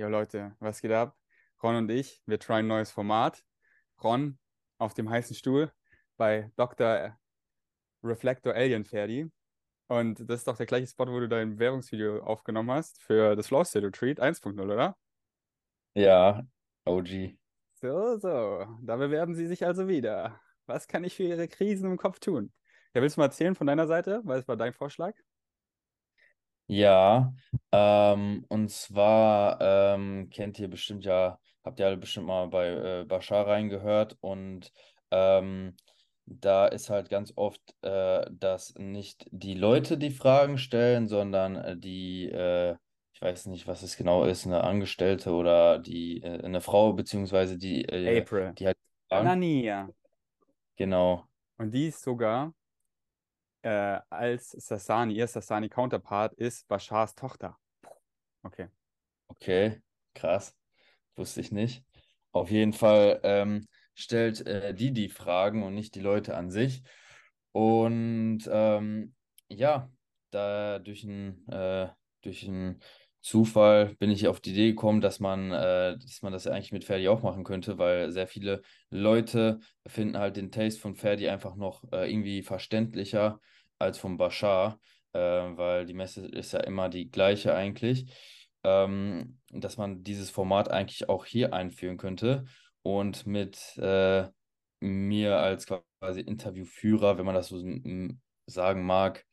Jo Leute, was geht ab? Ron und ich, wir tryen ein neues Format. Ron auf dem heißen Stuhl bei Dr. Reflector Alien Ferdi. Und das ist doch der gleiche Spot, wo du dein Werbungsvideo aufgenommen hast für das Flow State Retreat 1.0, oder? Ja, OG. So, so. Da bewerben Sie sich also wieder. Was kann ich für Ihre Krisen im Kopf tun? Ja, willst du mal erzählen von deiner Seite? Weil es war dein Vorschlag? Ja, ähm, und zwar ähm, kennt ihr bestimmt ja, habt ihr alle bestimmt mal bei äh, Bashar reingehört und ähm, da ist halt ganz oft, äh, dass nicht die Leute die Fragen stellen, sondern äh, die, äh, ich weiß nicht, was es genau ist, eine Angestellte oder die, äh, eine Frau, beziehungsweise die, äh, April. die halt Fragen. Anania. Genau. Und die ist sogar äh, als Sassani, ihr Sassani-Counterpart ist Bashars Tochter. Okay. Okay, krass. Wusste ich nicht. Auf jeden Fall ähm, stellt äh, die die Fragen und nicht die Leute an sich. Und ähm, ja, da durch einen äh, durch einen Zufall bin ich auf die Idee gekommen, dass man, äh, dass man das eigentlich mit Ferdi auch machen könnte, weil sehr viele Leute finden halt den Taste von Ferdi einfach noch äh, irgendwie verständlicher als von Bashar, äh, weil die Messe ist ja immer die gleiche eigentlich. Ähm, dass man dieses Format eigentlich auch hier einführen könnte und mit äh, mir als quasi Interviewführer, wenn man das so sagen mag,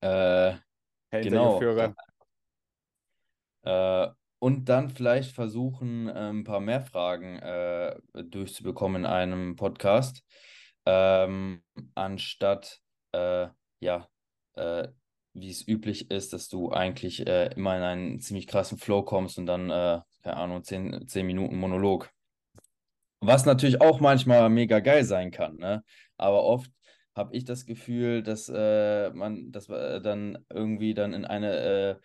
äh, Herr genau, Interviewführer. Äh, und dann vielleicht versuchen, äh, ein paar mehr Fragen äh, durchzubekommen in einem Podcast, ähm, anstatt, äh, ja, äh, wie es üblich ist, dass du eigentlich äh, immer in einen ziemlich krassen Flow kommst und dann, äh, keine Ahnung, zehn, zehn Minuten Monolog. Was natürlich auch manchmal mega geil sein kann, ne? Aber oft habe ich das Gefühl, dass äh, man, dass wir dann irgendwie dann in eine äh,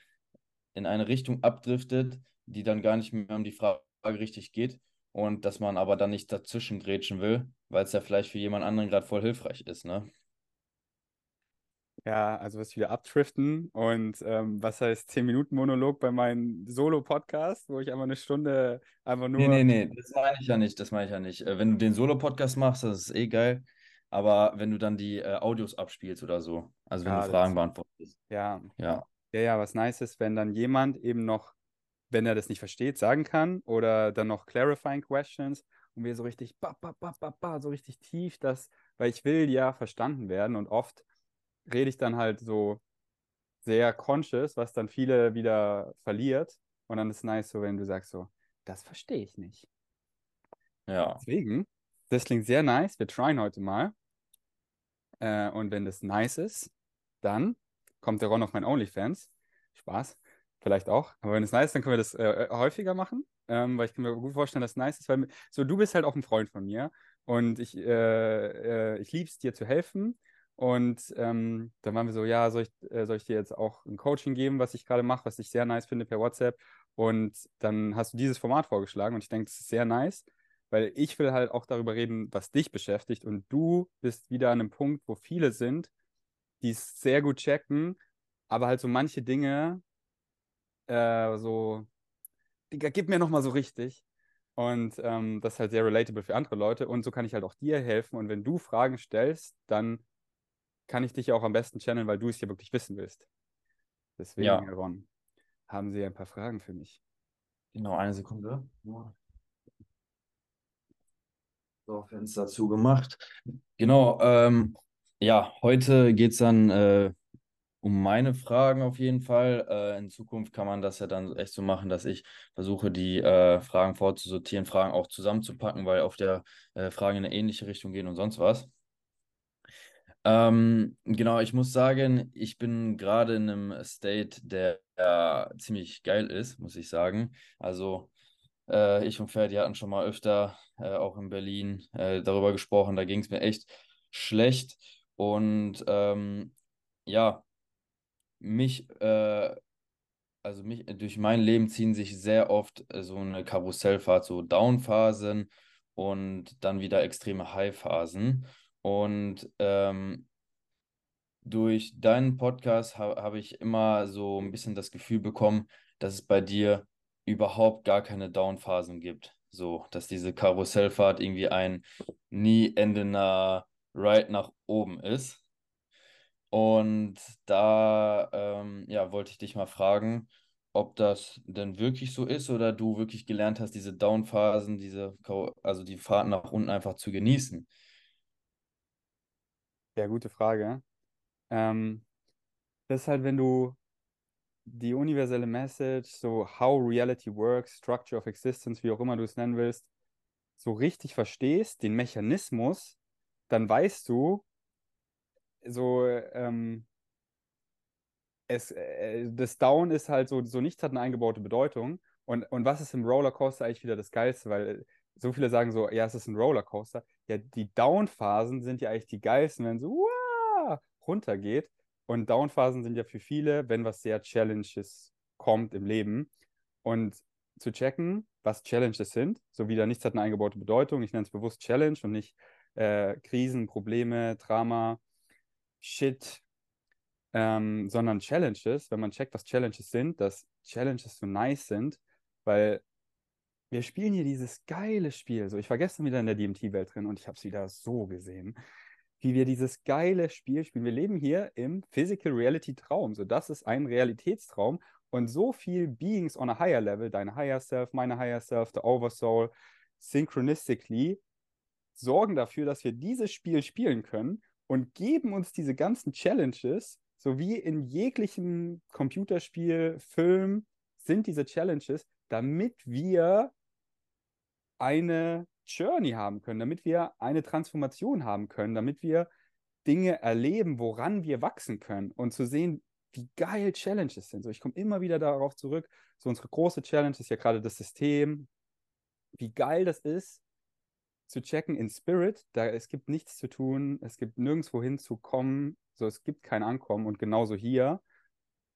in eine Richtung abdriftet, die dann gar nicht mehr um die Frage richtig geht und dass man aber dann nicht dazwischen grätschen will, weil es ja vielleicht für jemand anderen gerade voll hilfreich ist, ne? Ja, also was wieder abdriften und ähm, was heißt 10-Minuten-Monolog bei meinem Solo-Podcast, wo ich einfach eine Stunde einfach Nee, nur. nee, nee, das meine ich ja nicht, das meine ich ja nicht. Äh, Wenn du den Solo-Podcast machst, das ist eh geil, aber wenn du dann die äh, Audios abspielst oder so, also wenn Ja, du Fragen beantwortest, Ja, ja. Ja, ja, was nice ist, wenn dann jemand eben noch, wenn er das nicht versteht, sagen kann oder dann noch clarifying questions und wir so richtig, ba, ba, ba, ba, ba, so richtig tief das, weil ich will ja verstanden werden und oft rede ich dann halt so sehr conscious, was dann viele wieder verliert und dann ist nice so, wenn du sagst so, das verstehe ich nicht. Ja, Deswegen, das klingt sehr nice. Wir tryen heute mal. Äh, und wenn das nice ist, dann kommt der Ron auf mein OnlyFans. Spaß. Vielleicht auch. Aber wenn es nice ist, dann können wir das äh, häufiger machen. Ähm, weil ich kann mir gut vorstellen, dass es nice ist, weil so du bist halt auch ein Freund von mir und ich, äh, äh, ich liebe es dir zu helfen. Und ähm, dann waren wir so, ja, soll ich, äh, soll ich dir jetzt auch ein Coaching geben, was ich gerade mache, was ich sehr nice finde per WhatsApp. Und dann hast du dieses Format vorgeschlagen und ich denke, das ist sehr nice weil ich will halt auch darüber reden, was dich beschäftigt und du bist wieder an einem Punkt, wo viele sind, die es sehr gut checken, aber halt so manche Dinge äh, so, Digga, gib mir nochmal so richtig. Und ähm, das ist halt sehr relatable für andere Leute und so kann ich halt auch dir helfen und wenn du Fragen stellst, dann kann ich dich ja auch am besten channeln, weil du es ja wirklich wissen willst. Deswegen, Ja. Herr Ron, haben Sie ein paar Fragen für mich. genau, eine Sekunde. So, Fenster zugemacht. Genau, ähm, ja, heute geht es dann äh, um meine Fragen auf jeden Fall. Äh, in Zukunft kann man das ja dann echt so machen, dass ich versuche, die äh, Fragen vorzusortieren, Fragen auch zusammenzupacken, weil auf der äh, Fragen in eine ähnliche Richtung gehen und sonst was. Ähm, genau, ich muss sagen, ich bin gerade in einem State, der äh, ziemlich geil ist, muss ich sagen. Also, äh, ich und Ferdi hatten schon mal öfter, auch in Berlin, darüber gesprochen. Da ging es mir echt schlecht. Und ähm, ja, mich, äh, also mich, durch mein Leben ziehen sich sehr oft äh, so eine Karussellfahrt, so Down-Phasen und dann wieder extreme High-Phasen. Und ähm, durch deinen Podcast ha habe ich immer so ein bisschen das Gefühl bekommen, dass es bei dir überhaupt gar keine Down-Phasen gibt. So, dass diese Karussellfahrt irgendwie ein nie endender Ride nach oben ist. Und da ähm, ja, wollte ich dich mal fragen, ob das denn wirklich so ist oder du wirklich gelernt hast, diese Down-Phasen, diese, also die Fahrten nach unten einfach zu genießen. Ja, gute Frage. Ähm, das ist halt, wenn du die universelle Message, so how reality works, structure of existence, wie auch immer du es nennen willst, so richtig verstehst, den Mechanismus, dann weißt du, so, ähm, es, äh, das Down ist halt so, so nichts hat eine eingebaute Bedeutung. Und, und was ist im Rollercoaster eigentlich wieder das Geilste? Weil so viele sagen so, ja, es ist ein Rollercoaster. Ja, die Down-Phasen sind ja eigentlich die geilsten, wenn so wow, runtergeht. Und Down-Phasen sind ja für viele, wenn was sehr Challenges kommt im Leben. Und zu checken, was Challenges sind, so wieder nichts hat eine eingebaute Bedeutung. Ich nenne es bewusst Challenge und nicht äh, Krisen, Probleme, Drama, Shit, ähm, sondern Challenges, wenn man checkt, was Challenges sind, dass Challenges so nice sind, weil wir spielen hier dieses geile Spiel. So, ich war gestern wieder in der DMT-Welt drin und ich habe es wieder so gesehen wie wir dieses geile Spiel spielen. Wir leben hier im Physical Reality Traum. So, das ist ein Realitätstraum und so viel Beings on a higher level, dein Higher Self, meine Higher Self, the Oversoul, synchronistically sorgen dafür, dass wir dieses Spiel spielen können und geben uns diese ganzen Challenges, so wie in jeglichem Computerspiel, Film, sind diese Challenges, damit wir eine Journey haben können, damit wir eine Transformation haben können, damit wir Dinge erleben, woran wir wachsen können und zu sehen, wie geil Challenges sind. So, ich komme immer wieder darauf zurück. So, unsere große Challenge ist ja gerade das System. Wie geil das ist, zu checken in Spirit. Da, es gibt nichts zu tun, es gibt nirgendwo hinzukommen. So, es gibt kein Ankommen und genauso hier.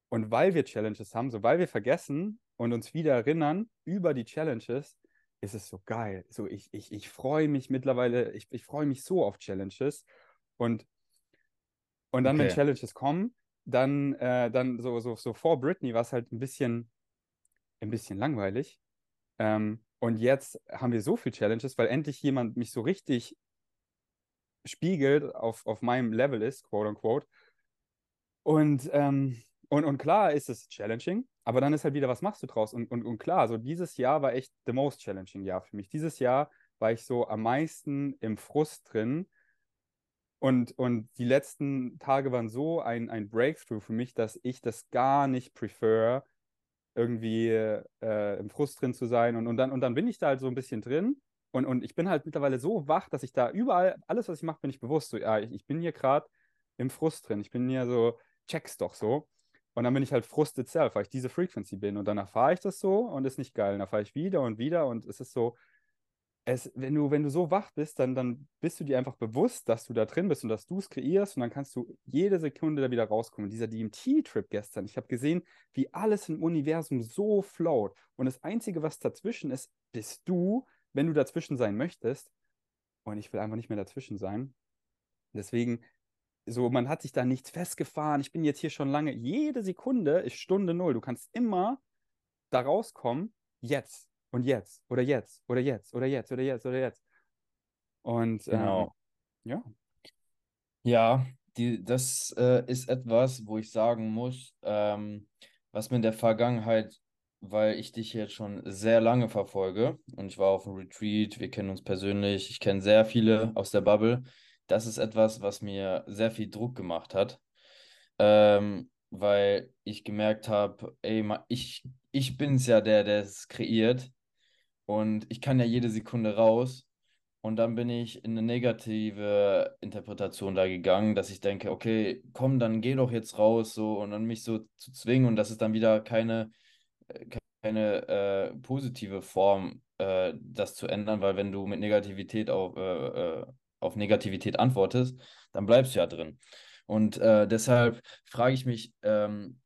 Und weil wir Challenges haben, so weil wir vergessen und uns wieder erinnern über die Challenges, ist es so geil. So, ich, ich, ich freue mich mittlerweile, ich, ich freue mich so auf Challenges. Und, und dann, okay. wenn Challenges kommen, dann, äh, dann so, so, so vor Britney war es halt ein bisschen, ein bisschen langweilig. Ähm, und jetzt haben wir so viele Challenges, weil endlich jemand mich so richtig spiegelt, auf, auf meinem Level ist, quote unquote. Und, ähm, und, und klar ist es challenging, aber dann ist halt wieder, was machst du draus? Und, und, und klar, so dieses Jahr war echt the most challenging Jahr für mich. Dieses Jahr war ich so am meisten im Frust drin. Und, und die letzten Tage waren so ein, ein Breakthrough für mich, dass ich das gar nicht prefer, irgendwie äh, im Frust drin zu sein. Und, und, dann, und dann bin ich da halt so ein bisschen drin. Und, und ich bin halt mittlerweile so wach, dass ich da überall, alles, was ich mache, bin ich bewusst. So, ja, ich, ich bin hier gerade im Frust drin. Ich bin hier so, check's doch so. Und dann bin ich halt Frust itself, weil ich diese Frequency bin. Und dann erfahre ich das so und ist nicht geil. Und dann fahre ich wieder und wieder und es ist so, es, wenn, du, wenn du so wach bist, dann, dann bist du dir einfach bewusst, dass du da drin bist und dass du es kreierst und dann kannst du jede Sekunde da wieder rauskommen. Dieser DMT-Trip gestern, ich habe gesehen, wie alles im Universum so float. Und das Einzige, was dazwischen ist, bist du, wenn du dazwischen sein möchtest. Und ich will einfach nicht mehr dazwischen sein. Deswegen so, man hat sich da nichts festgefahren. Ich bin jetzt hier schon lange. Jede Sekunde ist Stunde Null. Du kannst immer da rauskommen, jetzt und jetzt oder jetzt oder jetzt oder jetzt oder jetzt oder jetzt. Und genau. Ähm, ja. Ja, die, das äh, ist etwas, wo ich sagen muss, ähm, was mir in der Vergangenheit, weil ich dich jetzt schon sehr lange verfolge und ich war auf einem Retreat, wir kennen uns persönlich, ich kenne sehr viele aus der Bubble, das ist etwas, was mir sehr viel Druck gemacht hat, ähm, weil ich gemerkt habe, ey, ich, ich bin es ja der, der es kreiert und ich kann ja jede Sekunde raus. Und dann bin ich in eine negative Interpretation da gegangen, dass ich denke, okay, komm, dann geh doch jetzt raus, so und dann mich so zu zwingen und das ist dann wieder keine, keine äh, positive Form, äh, das zu ändern, weil wenn du mit Negativität auf, äh, äh auf Negativität antwortest, dann bleibst du ja drin. Und äh, deshalb frage ich mich, ähm,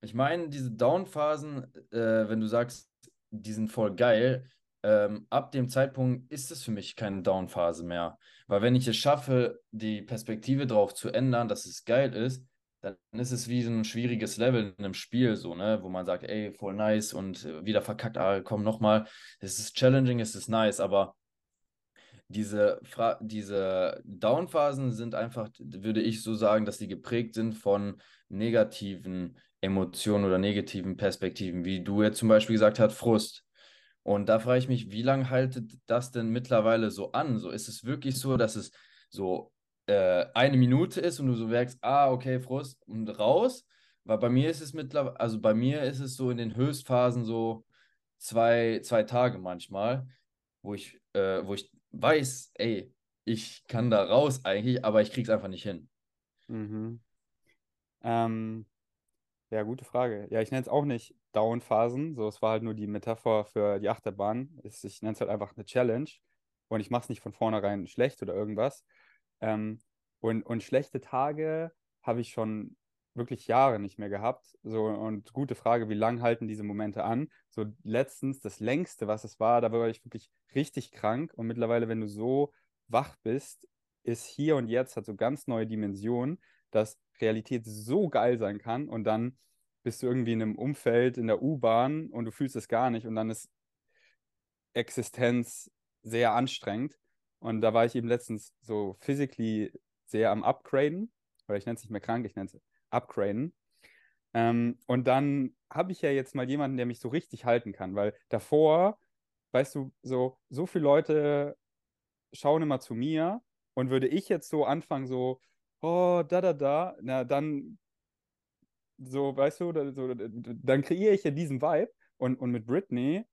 ich meine, diese Down-Phasen, äh, wenn du sagst, die sind voll geil, ähm, ab dem Zeitpunkt ist es für mich keine Down-Phase mehr. Weil wenn ich es schaffe, die Perspektive drauf zu ändern, dass es geil ist, dann ist es wie so ein schwieriges Level in einem Spiel, so, ne, wo man sagt, ey, voll nice und äh, wieder verkackt, ah, komm nochmal. Es ist challenging, es ist nice, aber diese, diese Down-Phasen sind einfach, würde ich so sagen, dass sie geprägt sind von negativen Emotionen oder negativen Perspektiven, wie du jetzt zum Beispiel gesagt hast, Frust. Und da frage ich mich, wie lange haltet das denn mittlerweile so an? So ist es wirklich so, dass es so äh, eine Minute ist und du so merkst, ah, okay, Frust und raus. Weil bei mir ist es mittlerweile, also bei mir ist es so in den Höchstphasen so zwei, zwei Tage manchmal, wo ich, äh, wo ich weiß, ey, ich kann da raus eigentlich, aber ich krieg's einfach nicht hin. Mhm. Ähm, ja, gute Frage. Ja, ich nenne es auch nicht Down-Phasen. So, es war halt nur die Metapher für die Achterbahn. Ich nenne es halt einfach eine Challenge. Und ich mache es nicht von vornherein schlecht oder irgendwas. Ähm, und, und schlechte Tage habe ich schon wirklich Jahre nicht mehr gehabt. So, und gute Frage, wie lange halten diese Momente an? So letztens, das längste, was es war, da war ich wirklich richtig krank. Und mittlerweile, wenn du so wach bist, ist hier und jetzt hat so ganz neue Dimensionen, dass Realität so geil sein kann und dann bist du irgendwie in einem Umfeld in der U-Bahn und du fühlst es gar nicht und dann ist Existenz sehr anstrengend. Und da war ich eben letztens so physically sehr am Upgraden, oder ich nenne es nicht mehr krank, ich nenne es Upgraden. Ähm, und dann habe ich ja jetzt mal jemanden, der mich so richtig halten kann, weil davor, weißt du, so, so viele Leute schauen immer zu mir und würde ich jetzt so anfangen, so, oh, da, da, da, na, dann, so, weißt du, da, so, dann kreiere ich ja diesen Vibe und, und mit Britney,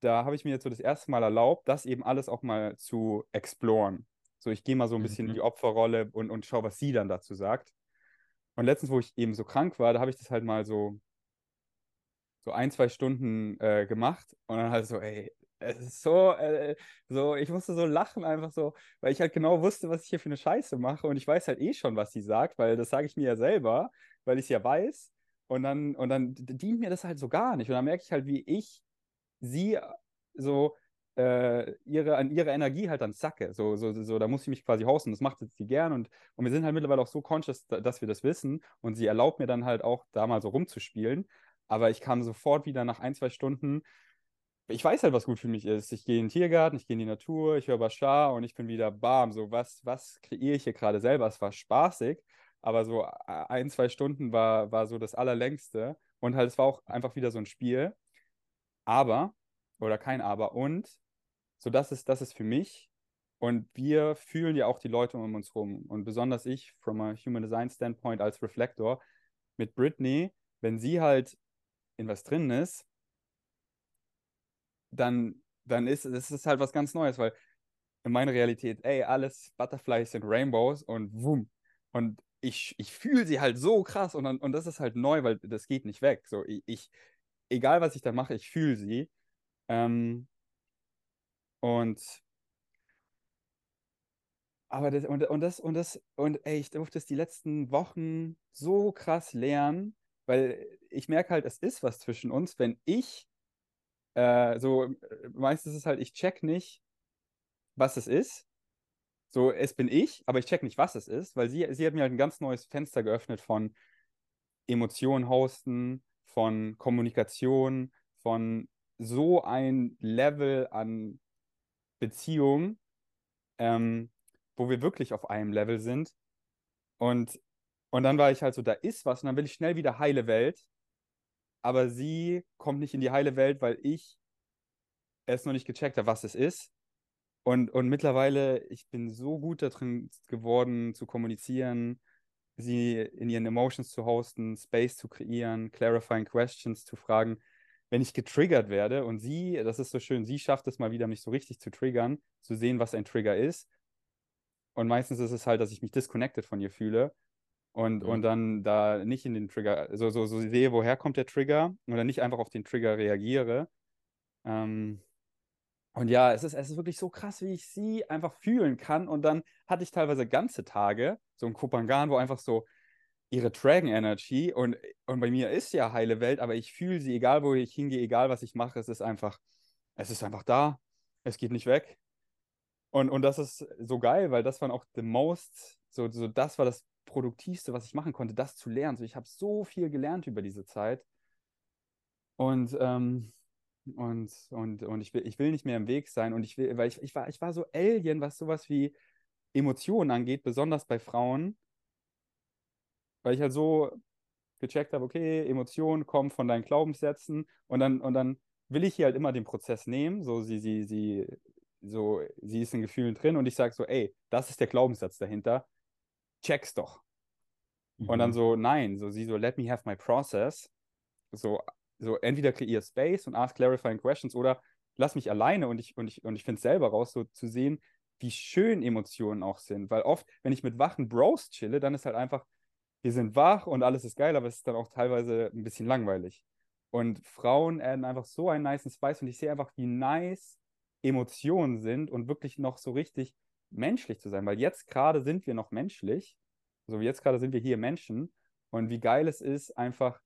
da habe ich mir jetzt so das erste Mal erlaubt, das eben alles auch mal zu exploren. So, ich gehe mal so ein bisschen mhm. in die Opferrolle und, und schaue, was sie dann dazu sagt. Und letztens, wo ich eben so krank war, da habe ich das halt mal so, so ein, zwei Stunden äh, gemacht und dann halt so, ey, es ist so, äh, so, ich musste so lachen einfach so, weil ich halt genau wusste, was ich hier für eine Scheiße mache und ich weiß halt eh schon, was sie sagt, weil das sage ich mir ja selber, weil ich es ja weiß und dann, und dann dient mir das halt so gar nicht und dann merke ich halt, wie ich sie so äh, ihre, an ihre Energie halt dann zacke. So, so, so, da muss ich mich quasi hosten. Das macht sie gern und, und wir sind halt mittlerweile auch so conscious, dass wir das wissen und sie erlaubt mir dann halt auch, da mal so rumzuspielen. Aber ich kam sofort wieder nach ein, zwei Stunden. Ich weiß halt, was gut für mich ist. Ich gehe in den Tiergarten, ich gehe in die Natur, ich höre Bashar und ich bin wieder bam. So, was, was kreiere ich hier gerade selber? Es war spaßig, aber so ein, zwei Stunden war, war so das Allerlängste. Und halt, es war auch einfach wieder so ein Spiel. Aber, oder kein Aber. Und so, das ist, das ist für mich. Und wir fühlen ja auch die Leute um uns rum. Und besonders ich, from a Human Design Standpoint als Reflektor, mit Britney, wenn sie halt in was drin ist, dann, dann ist es halt was ganz Neues, weil in meiner Realität, ey, alles Butterflies sind Rainbows und wumm. Und ich, ich fühle sie halt so krass und, und das ist halt neu, weil das geht nicht weg. So, ich, ich egal was ich da mache, ich fühle sie. Ähm, und aber das, und, und das, und das, und ey, ich durfte es die letzten Wochen so krass lernen, weil ich merke halt, es ist was zwischen uns, wenn ich äh, so, meistens ist es halt, ich check nicht, was es ist. So, es bin ich, aber ich check nicht, was es ist, weil sie, sie hat mir halt ein ganz neues Fenster geöffnet von Emotionen hosten, von Kommunikation, von so ein Level an Beziehung, ähm, wo wir wirklich auf einem Level sind. Und, und dann war ich halt so, da ist was und dann will ich schnell wieder heile Welt. Aber sie kommt nicht in die heile Welt, weil ich es noch nicht gecheckt habe, was es ist. Und, und mittlerweile, ich bin so gut darin geworden, zu kommunizieren, sie in ihren Emotions zu hosten, Space zu kreieren, clarifying questions zu fragen wenn ich getriggert werde und sie, das ist so schön, sie schafft es mal wieder, mich so richtig zu triggern, zu sehen, was ein Trigger ist. Und meistens ist es halt, dass ich mich disconnected von ihr fühle und, mhm. und dann da nicht in den Trigger, so, so, so sehe, woher kommt der Trigger oder nicht einfach auf den Trigger reagiere. Ähm, und ja, es ist, es ist wirklich so krass, wie ich sie einfach fühlen kann. Und dann hatte ich teilweise ganze Tage, so ein Kopangan, wo einfach so ihre Dragon Energy und, und bei mir ist ja heile Welt, aber ich fühle sie, egal wo ich hingehe, egal was ich mache, es ist einfach, es ist einfach da. Es geht nicht weg. Und, und das ist so geil, weil das war auch the most, so, so das war das Produktivste, was ich machen konnte, das zu lernen. So, ich habe so viel gelernt über diese Zeit. Und, ähm, und, und, und ich, will, ich will nicht mehr im Weg sein. Und ich will, weil ich, ich, war, ich war so Alien, was sowas wie Emotionen angeht, besonders bei Frauen. Weil ich halt so gecheckt habe, okay, Emotionen kommen von deinen Glaubenssätzen und dann, und dann will ich hier halt immer den Prozess nehmen, so sie, sie, sie, so, sie ist in Gefühlen drin und ich sage so, ey, das ist der Glaubenssatz dahinter, check's doch. Mhm. Und dann mhm. so, nein, so sie so, let me have my process. So, so entweder kreier Space und ask clarifying questions oder lass mich alleine und ich, und ich, und ich finde es selber raus, so zu sehen, wie schön Emotionen auch sind. Weil oft, wenn ich mit wachen Bros chille, dann ist halt einfach, wir sind wach und alles ist geil, aber es ist dann auch teilweise ein bisschen langweilig. Und Frauen adden einfach so einen nice Spice und ich sehe einfach, wie nice Emotionen sind und wirklich noch so richtig menschlich zu sein. Weil jetzt gerade sind wir noch menschlich. So wie jetzt gerade sind wir hier Menschen. Und wie geil es ist, einfach,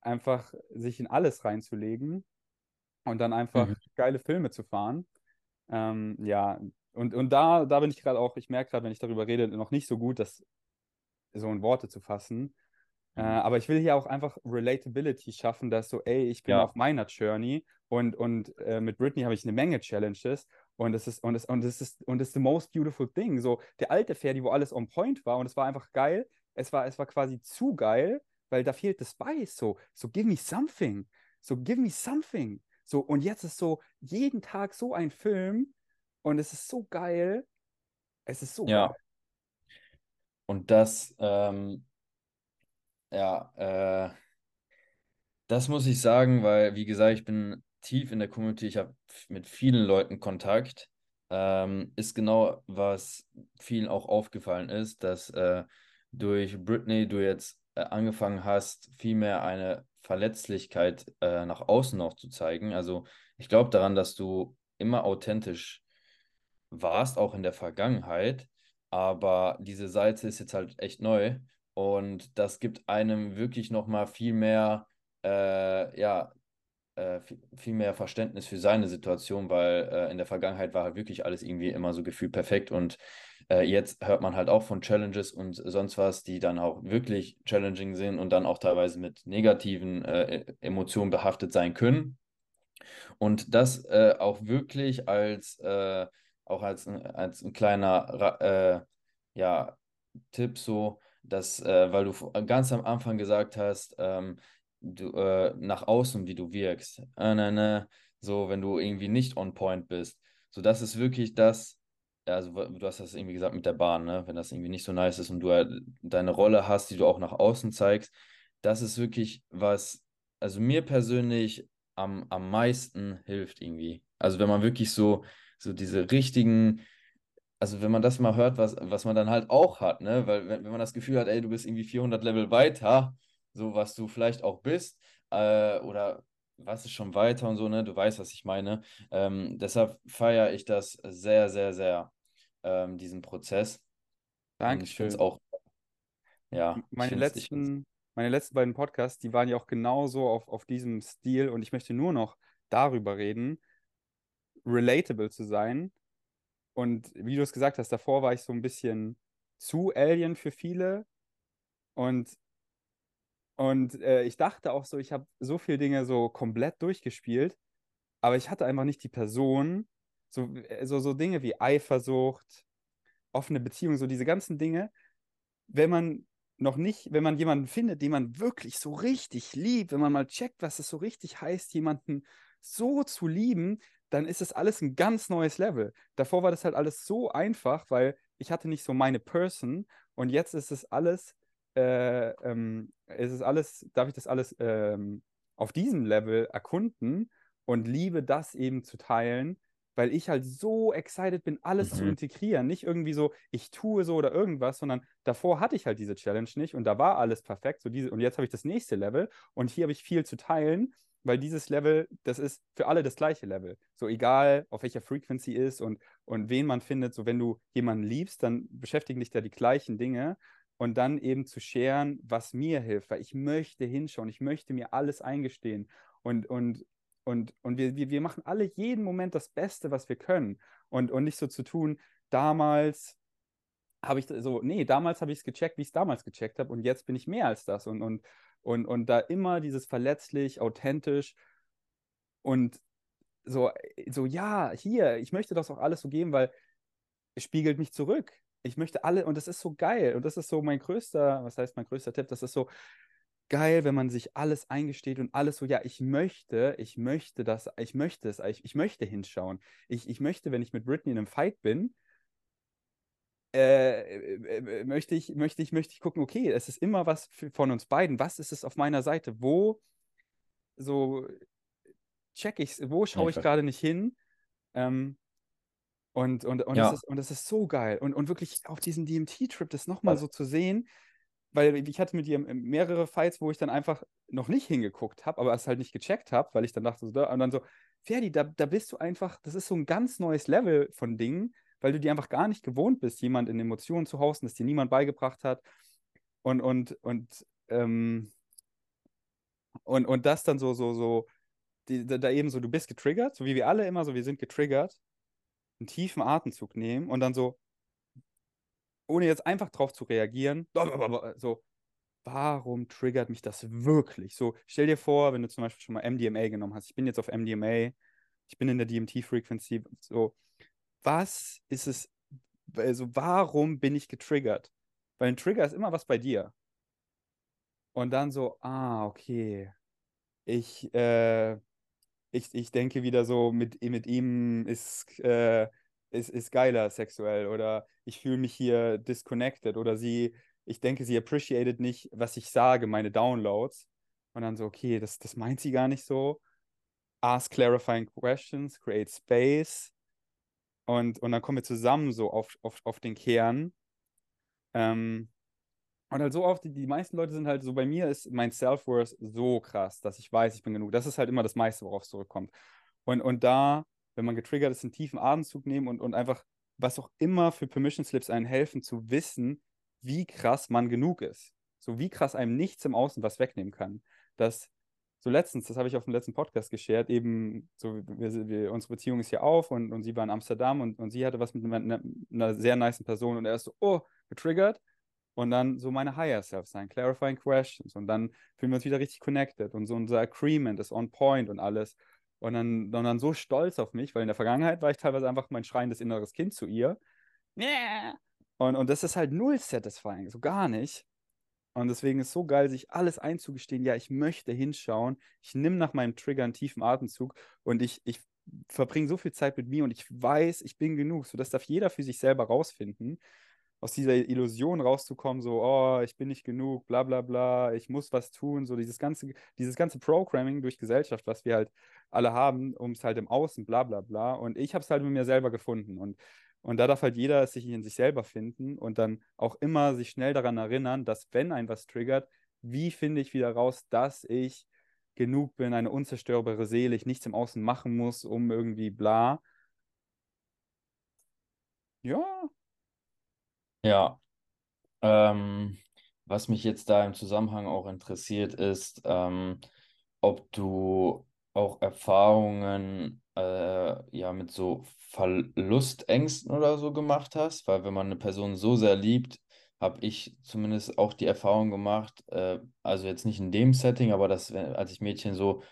einfach sich in alles reinzulegen und dann einfach mhm. geile Filme zu fahren. Ähm, ja, und, und da, da bin ich gerade auch, ich merke gerade, wenn ich darüber rede, noch nicht so gut, das so in Worte zu fassen. Äh, mhm. aber ich will hier auch einfach Relatability schaffen, dass so, ey, ich bin ja. auf meiner Journey und, und äh, mit Britney habe ich eine Menge Challenges und es ist und es und es ist und es ist the most beautiful thing. So der alte Ferdi, wo alles on point war und es war einfach geil. Es war es war quasi zu geil, weil da fehlt das Spice. So so give me something. So give me something. So und jetzt ist so jeden Tag so ein Film und es ist so geil. Es ist so ja. geil. Und das, ähm, ja, äh, das muss ich sagen, weil, wie gesagt, ich bin tief in der Community, ich habe mit vielen Leuten Kontakt. Ähm, ist genau, was vielen auch aufgefallen ist, dass äh, durch Britney du jetzt äh, angefangen hast, viel mehr eine Verletzlichkeit äh, nach außen noch zu zeigen. Also ich glaube daran, dass du immer authentisch warst, auch in der Vergangenheit. Aber diese Seite ist jetzt halt echt neu und das gibt einem wirklich nochmal viel mehr, äh, ja, äh, viel, mehr Verständnis für seine Situation, weil äh, in der Vergangenheit war halt wirklich alles irgendwie immer so gefühlt perfekt und äh, jetzt hört man halt auch von Challenges und sonst was, die dann auch wirklich challenging sind und dann auch teilweise mit negativen äh, e-, Emotionen behaftet sein können. Und das äh, auch wirklich als auch als, als ein kleiner ja, Tipp so, dass, äh, weil du ganz am Anfang gesagt hast, ähm, du, äh, nach außen, wie du wirkst, äh, ne, ne, so, wenn du irgendwie nicht on point bist. So, das ist wirklich das, also du hast das irgendwie gesagt mit der Bahn, ne? wenn das irgendwie nicht so nice ist und du halt deine Rolle hast, die du auch nach außen zeigst, das ist wirklich was, also mir persönlich am, am meisten hilft irgendwie. Also wenn man wirklich so so diese richtigen, also wenn man das mal hört, was, was man dann halt auch hat, ne? Weil wenn, wenn man das Gefühl hat, ey, du bist irgendwie 400 Level weiter, so was du vielleicht auch bist, äh, oder was ist schon weiter und so, ne? Du weißt, was ich meine. Ähm, deshalb feiere ich das sehr, sehr, sehr, ähm, diesen Prozess. Danke. Ich finde es auch, ja. Meine letzten, meine letzten beiden Podcasts, die waren ja auch genauso auf, auf diesem Stil und ich möchte nur noch darüber reden, relatable zu sein. Und wie du es gesagt hast, davor war ich so ein bisschen zu Alien für viele. Und, und äh, ich dachte auch so, ich habe so viele Dinge so komplett durchgespielt, aber ich hatte einfach nicht die Person, so, äh, so, so Dinge wie Eifersucht, offene Beziehungen, so diese ganzen Dinge, wenn man noch nicht, wenn man jemanden findet, den man wirklich so richtig liebt, wenn man mal checkt, was es so richtig heißt, jemanden so zu lieben, dann ist es alles ein ganz neues Level. Davor war das halt alles so einfach, weil ich hatte nicht so meine Person und jetzt ist es alles, äh, ähm, ist es alles, darf ich das alles ähm, auf diesem Level erkunden und liebe das eben zu teilen, weil ich halt so excited bin, alles mhm. zu integrieren. Nicht irgendwie so, ich tue so oder irgendwas, sondern davor hatte ich halt diese Challenge nicht und da war alles perfekt. So diese, und jetzt habe ich das nächste Level und hier habe ich viel zu teilen weil dieses Level, das ist für alle das gleiche Level. So egal, auf welcher Frequency ist und, und wen man findet, so wenn du jemanden liebst, dann beschäftigen dich da die gleichen Dinge und dann eben zu scheren, was mir hilft, weil ich möchte hinschauen, ich möchte mir alles eingestehen. Und, und, und, und wir, wir, machen alle jeden Moment das Beste, was wir können. Und, und nicht so zu tun, damals habe ich so, nee, damals habe ich es gecheckt, wie ich es damals gecheckt habe und jetzt bin ich mehr als das. Und, und, und, und da immer dieses verletzlich, authentisch und so, so, ja, hier, ich möchte das auch alles so geben, weil es spiegelt mich zurück. Ich möchte alle, und das ist so geil und das ist so mein größter, was heißt mein größter Tipp, das ist so, geil, wenn man sich alles eingesteht und alles so, ja, ich möchte, ich möchte das, ich möchte es, ich, ich möchte hinschauen. Ich, ich möchte, wenn ich mit Britney in einem Fight bin, äh, äh, äh, möchte, ich, möchte, ich, möchte ich gucken, okay, es ist immer was für, von uns beiden. Was ist es auf meiner Seite? Wo so check ich wo schaue ich gerade nicht hin? Ähm, und, und, und, ja. das ist, und das ist so geil. Und, und wirklich auf diesen DMT-Trip das nochmal so zu sehen, weil ich hatte mit ihr mehrere Fights, wo ich dann einfach noch nicht hingeguckt habe, aber es halt nicht gecheckt habe, weil ich dann dachte, so, und dann so, Ferdi, da, da bist du einfach, das ist so ein ganz neues Level von Dingen, weil du dir einfach gar nicht gewohnt bist, jemand in Emotionen zu hausen, das dir niemand beigebracht hat. Und, und, und, ähm, und, und das dann so, so, so, die, da eben so, du bist getriggert, so wie wir alle immer, so wir sind getriggert, einen tiefen Atemzug nehmen und dann so, ohne jetzt einfach drauf zu reagieren, so, warum triggert mich das wirklich? So, stell dir vor, wenn du zum Beispiel schon mal MDMA genommen hast, ich bin jetzt auf MDMA, ich bin in der DMT-Frequency, so, was ist es, also warum bin ich getriggert? Weil ein Trigger ist immer was bei dir. Und dann so, ah, okay. Ich, äh, ich, ich denke wieder so, mit, mit ihm ist, äh, ist, ist geiler sexuell oder ich fühle mich hier disconnected oder sie, ich denke, sie appreciated nicht, was ich sage, meine Downloads. Und dann so, okay, das, das meint sie gar nicht so. Ask clarifying questions, create space. Und, und dann kommen wir zusammen so auf, auf, auf den Kern. Ähm, und halt so oft, die, die meisten Leute sind halt so, bei mir ist mein Self-Worth so krass, dass ich weiß, ich bin genug. Das ist halt immer das meiste, worauf es zurückkommt. Und, und da, wenn man getriggert ist, einen tiefen Atemzug nehmen und, und einfach, was auch immer für Permission Slips einen helfen, zu wissen, wie krass man genug ist. So wie krass einem nichts im Außen was wegnehmen kann. Dass so letztens, das habe ich auf dem letzten Podcast geshared, eben so, wir, wir, unsere Beziehung ist hier auf und, und sie war in Amsterdam und, und sie hatte was mit einer, einer sehr nice Person und er ist so, oh, getriggert und dann so meine Higher Self sein, clarifying questions und dann fühlen wir uns wieder richtig connected und so unser Agreement ist on point und alles und dann, und dann so stolz auf mich, weil in der Vergangenheit war ich teilweise einfach mein schreiendes inneres Kind zu ihr. Und, und das ist halt null satisfying, so gar nicht. Und deswegen ist es so geil, sich alles einzugestehen, ja, ich möchte hinschauen, ich nehme nach meinem Trigger einen tiefen Atemzug und ich, ich verbringe so viel Zeit mit mir und ich weiß, ich bin genug. So, das darf jeder für sich selber rausfinden. Aus dieser Illusion rauszukommen, so, oh, ich bin nicht genug, bla bla bla, ich muss was tun, so dieses ganze, dieses ganze Programming durch Gesellschaft, was wir halt alle haben, um es halt im Außen, bla bla bla. Und ich habe es halt mit mir selber gefunden. Und und da darf halt jeder sich in sich selber finden und dann auch immer sich schnell daran erinnern, dass wenn ein was triggert, wie finde ich wieder raus, dass ich genug bin, eine unzerstörbare Seele, ich nichts im Außen machen muss, um irgendwie bla. Ja. Ja. Ähm, was mich jetzt da im Zusammenhang auch interessiert, ist, ähm, ob du auch Erfahrungen äh, ja mit so Verlustängsten oder so gemacht hast, weil wenn man eine Person so sehr liebt, habe ich zumindest auch die Erfahrung gemacht, äh, also jetzt nicht in dem Setting, aber dass, als ich Mädchen so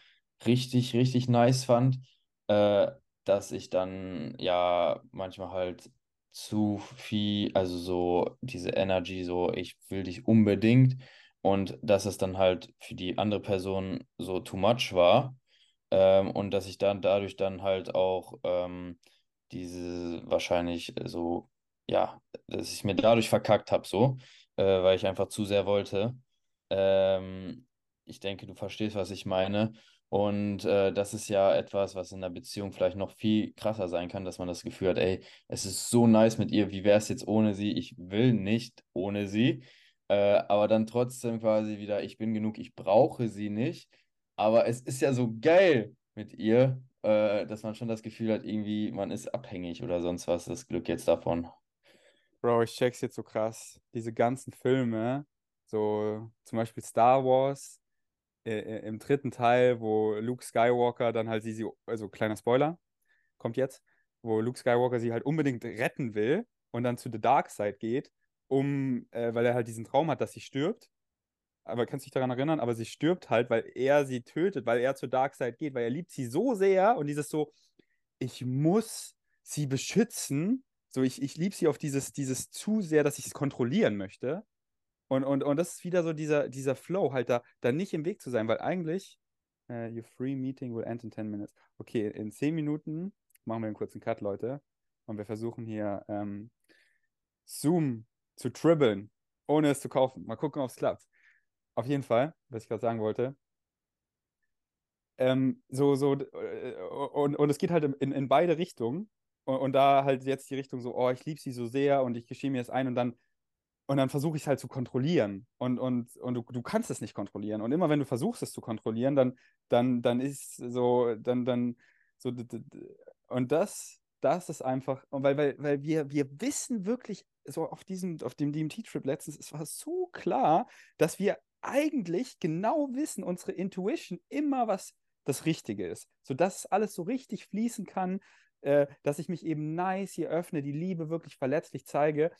richtig, richtig nice fand, äh, dass ich dann ja manchmal halt zu viel, also so diese Energy, so ich will dich unbedingt und dass es dann halt für die andere Person so too much war ähm, und dass ich dann dadurch dann halt auch ähm, diese wahrscheinlich so, ja, dass ich mir dadurch verkackt habe, so, äh, weil ich einfach zu sehr wollte. Ähm, ich denke, du verstehst, was ich meine. Und äh, das ist ja etwas, was in der Beziehung vielleicht noch viel krasser sein kann, dass man das Gefühl hat, ey, es ist so nice mit ihr, wie wäre es jetzt ohne sie? Ich will nicht ohne sie. Äh, aber dann trotzdem quasi wieder, ich bin genug, ich brauche sie nicht. Aber es ist ja so geil mit ihr, äh, dass man schon das Gefühl hat, irgendwie, man ist abhängig oder sonst was, das Glück jetzt davon. Bro, ich check's jetzt so krass. Diese ganzen Filme, so zum Beispiel Star Wars, äh, äh im dritten Teil, wo Luke Skywalker dann halt sie, also kleiner Spoiler, kommt jetzt, wo Luke Skywalker sie halt unbedingt retten will und dann zu The Dark Side geht, um, äh, weil er halt diesen Traum hat, dass sie stirbt. Aber kannst dich daran erinnern, aber sie stirbt halt, weil er sie tötet, weil er zur Dark Side geht, weil er liebt sie so sehr und dieses so, ich muss sie beschützen. So, ich, ich liebe sie auf dieses, dieses zu sehr, dass ich es kontrollieren möchte. Und, und, und das ist wieder so dieser, dieser Flow, halt da, da nicht im Weg zu sein, weil eigentlich, uh, your free meeting will end in 10 minutes. Okay, in 10 Minuten machen wir einen kurzen Cut, Leute. Und wir versuchen hier ähm, Zoom zu tribbeln, ohne es zu kaufen. Mal gucken, ob es klappt. Auf jeden Fall, was ich gerade sagen wollte. Ähm, so, so, äh, und, und es geht halt in, in beide Richtungen. Und, und da halt jetzt die Richtung so, oh, ich liebe sie so sehr und ich geschehe mir das ein und dann und dann versuche ich es halt zu kontrollieren. Und, und, und du, du kannst es nicht kontrollieren. Und immer wenn du versuchst, es zu kontrollieren, dann, dann, dann ist so, dann, dann, so, und das, das ist einfach, weil, weil, weil wir, wir wissen wirklich, so auf diesem, auf dem DMT-Trip letztens, es war so klar, dass wir eigentlich genau wissen, unsere Intuition immer was das Richtige ist. Sodass alles so richtig fließen kann, äh, dass ich mich eben nice hier öffne, die Liebe wirklich verletzlich zeige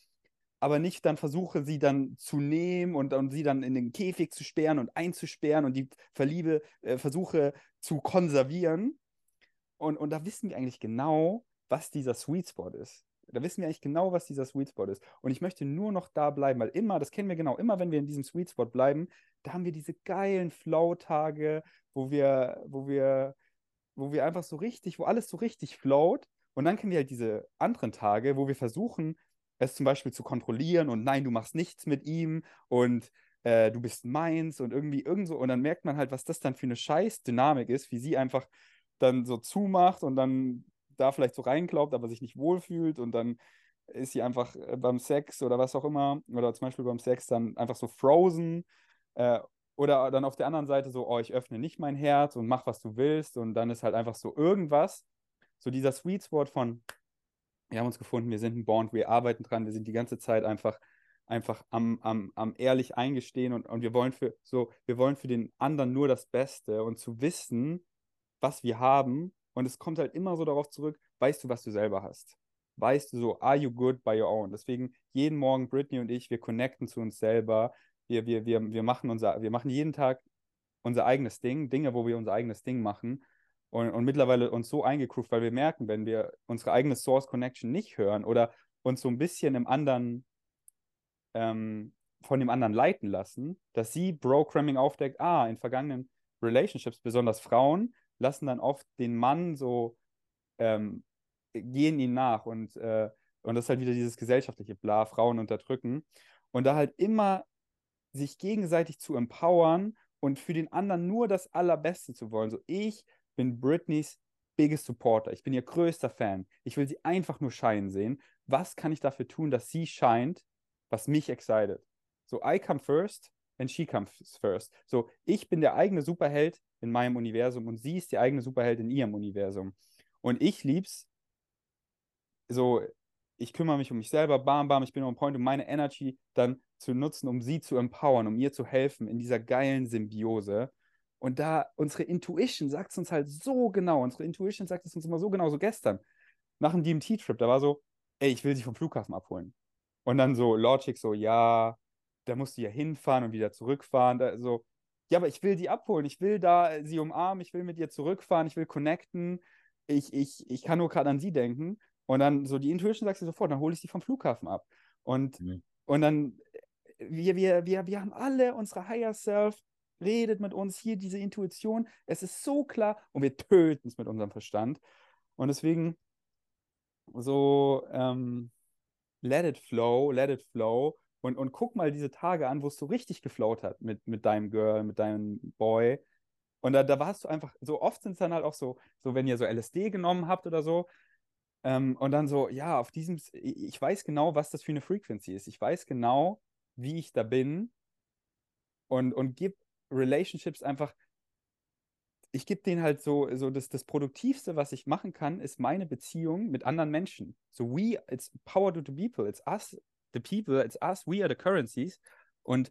aber nicht dann versuche, sie dann zu nehmen und, und sie dann in den Käfig zu sperren und einzusperren und die Verliebe äh, versuche zu konservieren. Und, und da wissen wir eigentlich genau, was dieser Sweet Spot ist. Da wissen wir eigentlich genau, was dieser Sweet Spot ist. Und ich möchte nur noch da bleiben, weil immer, das kennen wir genau, immer wenn wir in diesem Sweet Spot bleiben, da haben wir diese geilen Flow-Tage, wo wir, wo wir, wo wir einfach so richtig, wo alles so richtig float. Und dann kennen wir halt diese anderen Tage, wo wir versuchen, es zum Beispiel zu kontrollieren und nein, du machst nichts mit ihm und äh, du bist meins und irgendwie irgend so. Und dann merkt man halt, was das dann für eine Scheiß-Dynamik ist, wie sie einfach dann so zumacht und dann da vielleicht so reinglaubt, aber sich nicht wohlfühlt und dann ist sie einfach äh, beim Sex oder was auch immer, oder zum Beispiel beim Sex dann einfach so frozen. Äh, oder dann auf der anderen Seite so, oh, ich öffne nicht mein Herz und mach, was du willst. Und dann ist halt einfach so irgendwas. So dieser Sweet Spot von, wir haben uns gefunden, wir sind ein Bond, wir arbeiten dran, wir sind die ganze Zeit einfach, einfach am, am, am ehrlich eingestehen und, und wir wollen für so, wir wollen für den anderen nur das Beste und zu wissen, was wir haben. Und es kommt halt immer so darauf zurück, weißt du, was du selber hast? Weißt du so, are you good by your own? Deswegen jeden Morgen Britney und ich, wir connecten zu uns selber. Wir, wir, wir, wir, machen unser, wir machen jeden Tag unser eigenes Ding, Dinge, wo wir unser eigenes Ding machen und, und mittlerweile uns so eingegroovt, weil wir merken, wenn wir unsere eigene Source Connection nicht hören oder uns so ein bisschen im anderen, ähm, von dem anderen leiten lassen, dass sie Bro-Cramming aufdeckt, ah, in vergangenen Relationships, besonders Frauen, lassen dann oft den Mann so, ähm, gehen ihn nach und, äh, und das ist halt wieder dieses gesellschaftliche Bla, Frauen unterdrücken. Und da halt immer sich gegenseitig zu empowern und für den anderen nur das Allerbeste zu wollen. So, ich bin Britneys biggest supporter. Ich bin ihr größter Fan. Ich will sie einfach nur scheinen sehen. Was kann ich dafür tun, dass sie scheint, was mich excited? So, I come first and she comes first. So, ich bin der eigene Superheld in meinem Universum und sie ist die eigene Superheld in ihrem Universum. Und ich lieb's, so, ich kümmere mich um mich selber, bam, bam, ich bin on point, um meine Energy dann zu nutzen, um sie zu empowern, um ihr zu helfen in dieser geilen Symbiose. Und da unsere Intuition sagt es uns halt so genau, unsere Intuition sagt es uns immer so genau, so gestern, nach einem DMT-Trip, da war so, ey, ich will dich vom Flughafen abholen. Und dann so Logic so, ja, da musst du ja hinfahren und wieder zurückfahren. Da, so, ja, aber ich will die abholen, ich will da sie umarmen, ich will mit ihr zurückfahren, ich will connecten. Ich, ich, ich kann nur gerade an sie denken. Und dann so die Intuition sagt sie sofort, dann hole ich sie vom Flughafen ab. Und, mhm. und dann, wir, wir, wir, wir haben alle unsere Higher Self redet mit uns, hier diese Intuition, es ist so klar und wir töten es mit unserem Verstand. Und deswegen so, ähm, let it flow, let it flow und, und guck mal diese Tage an, wo es so richtig geflowt hat mit, mit deinem Girl, mit deinem Boy. Und da, da warst du einfach, so oft sind es dann halt auch so, so wenn ihr so LSD genommen habt oder so, ähm, und dann so, ja, auf diesem, ich weiß genau, was das für eine Frequency ist. Ich weiß genau, wie ich da bin und, und gib Relationships einfach, ich gebe denen halt so, so das, das Produktivste, was ich machen kann, ist meine Beziehung mit anderen Menschen. So we, it's power to the people, it's us, the people, it's us, we are the currencies. Und,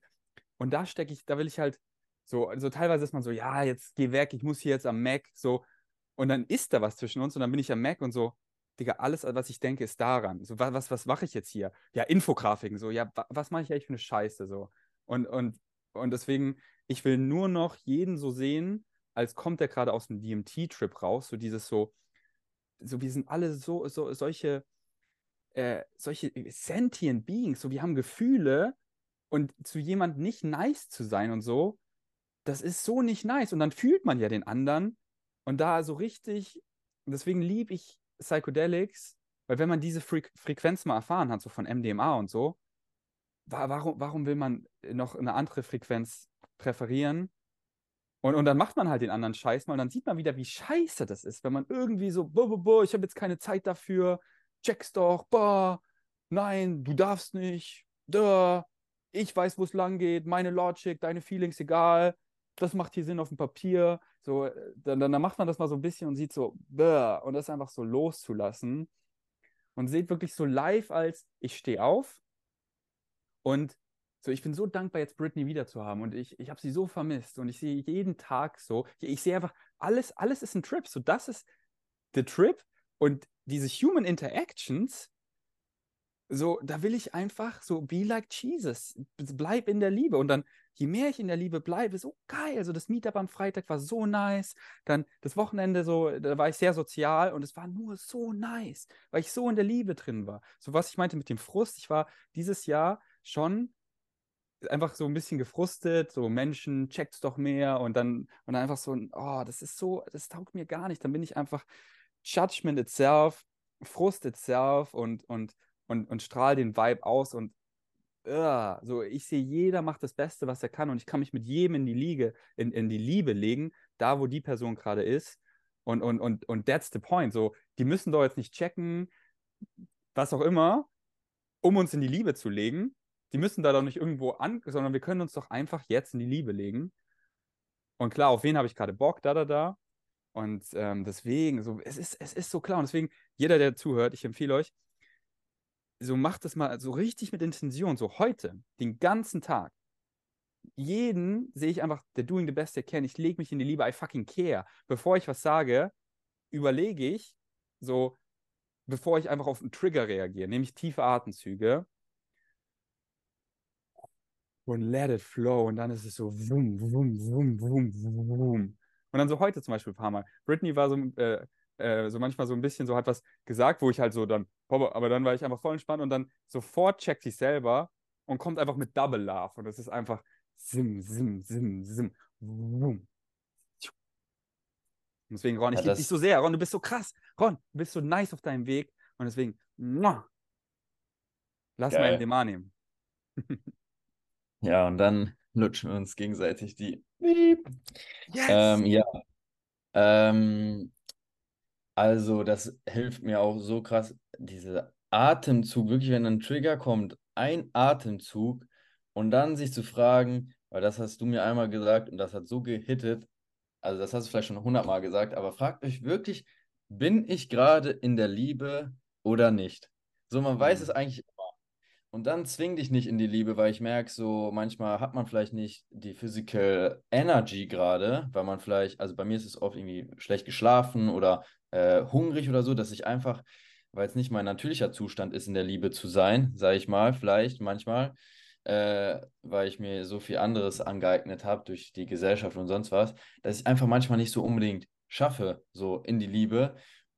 und da stecke ich, da will ich halt so, also teilweise ist man so, ja, jetzt geh weg, ich muss hier jetzt am Mac, so. Und dann ist da was zwischen uns und dann bin ich am Mac und so, Digga, alles, was ich denke, ist daran. So, was, was, was mache ich jetzt hier? Ja, Infografiken, so, ja, wa- was mache ich eigentlich für eine Scheiße, so. Und, und, und deswegen, ich will nur noch jeden so sehen, als kommt der gerade aus dem DMT-Trip raus, so dieses so, so, wir sind alle so, so, solche, äh, solche sentient Beings, so, wir haben Gefühle und zu jemand nicht nice zu sein und so, das ist so nicht nice. Und dann fühlt man ja den anderen und da so richtig, deswegen liebe ich Psychedelics, weil wenn man diese Fre Frequenz mal erfahren hat, so von MDMA und so, wa warum, warum will man noch eine andere Frequenz präferieren? Und, und dann macht man halt den anderen Scheiß mal und dann sieht man wieder, wie scheiße das ist, wenn man irgendwie so, boah, boah, boah, ich habe jetzt keine Zeit dafür, check's doch, boah, nein, du darfst nicht, da, ich weiß, wo es lang geht, meine Logic, deine Feelings, egal, das macht hier Sinn auf dem Papier. So, äh, dann, dann, macht man das mal so ein bisschen und sieht so, bäh, und das einfach so loszulassen. Und seht wirklich so live als, ich stehe auf. Und so, ich bin so dankbar, jetzt Britney wieder zu haben und ich, ich habe sie so vermisst. Und ich sehe jeden Tag so, ich, ich sehe einfach, alles, alles ist ein Trip. So, das ist der Trip. Und diese Human Interactions, so, da will ich einfach so, be like Jesus, bleib in der Liebe. Und dann, je mehr ich in der Liebe bleibe, so geil. Also das Meetup am Freitag war so nice. Dann das Wochenende so, da war ich sehr sozial und es war nur so nice, weil ich so in der Liebe drin war. So was ich meinte mit dem Frust, ich war dieses Jahr schon einfach so ein bisschen gefrustet, so Menschen, checkt's doch mehr und dann, und dann einfach so, oh, das ist so, das taugt mir gar nicht. Dann bin ich einfach Judgment itself, Frust itself und, und, und, und strahl den Vibe aus und uh, so, ich sehe, jeder macht das Beste, was er kann und ich kann mich mit jedem in die Liege, in, in die Liebe legen, da wo die Person gerade ist. Und, und, und, und that's the point. So, die müssen doch jetzt nicht checken, was auch immer, um uns in die Liebe zu legen. Die müssen da doch nicht irgendwo an, sondern wir können uns doch einfach jetzt in die Liebe legen. Und klar, auf wen habe ich gerade Bock, da, da, da. Und ähm, deswegen, so, es ist, es ist so klar. Und deswegen, jeder, der zuhört, ich empfehle euch, so macht es mal so richtig mit Intention, so heute, den ganzen Tag. Jeden sehe ich einfach, der doing the best der can. Ich lege mich in die Liebe, I fucking care. Bevor ich was sage, überlege ich, so, bevor ich einfach auf einen Trigger reagiere, nämlich tiefe Atemzüge. Und let it flow. Und dann ist es so wum, wum, wum, wum, wum. Und dann so heute zum Beispiel ein paar Mal. Britney war so, äh, äh, so manchmal so ein bisschen so hat was gesagt, wo ich halt so dann, aber dann war ich einfach voll entspannt und dann sofort checkt sich selber und kommt einfach mit Double Love. Und es ist einfach sim, sim, sim, sim. Wum. Deswegen, Ron, ich Ja, liebe dich so sehr. Ron, du bist so krass. Ron, du bist so nice auf deinem Weg. Und deswegen, muah. lass mal Geil. MDMA nehmen. Ja, und dann lutschen wir uns gegenseitig die. Yes! Ähm, ja. Ähm, also, das hilft mir auch so krass, dieser Atemzug, wirklich, wenn ein Trigger kommt, ein Atemzug und dann sich zu fragen, weil das hast du mir einmal gesagt und das hat so gehittet, also das hast du vielleicht schon hundertmal gesagt, aber fragt euch wirklich, bin ich gerade in der Liebe oder nicht? So, man weiß Mhm. es eigentlich. Und dann zwing dich nicht in die Liebe, weil ich merke, so manchmal hat man vielleicht nicht die Physical Energy gerade, weil man vielleicht, also bei mir ist es oft irgendwie schlecht geschlafen oder äh, hungrig oder so, dass ich einfach, weil es nicht mein natürlicher Zustand ist, in der Liebe zu sein, sage ich mal, vielleicht manchmal, äh, weil ich mir so viel anderes angeeignet habe durch die Gesellschaft und sonst was, dass ich einfach manchmal nicht so unbedingt schaffe, so in die Liebe.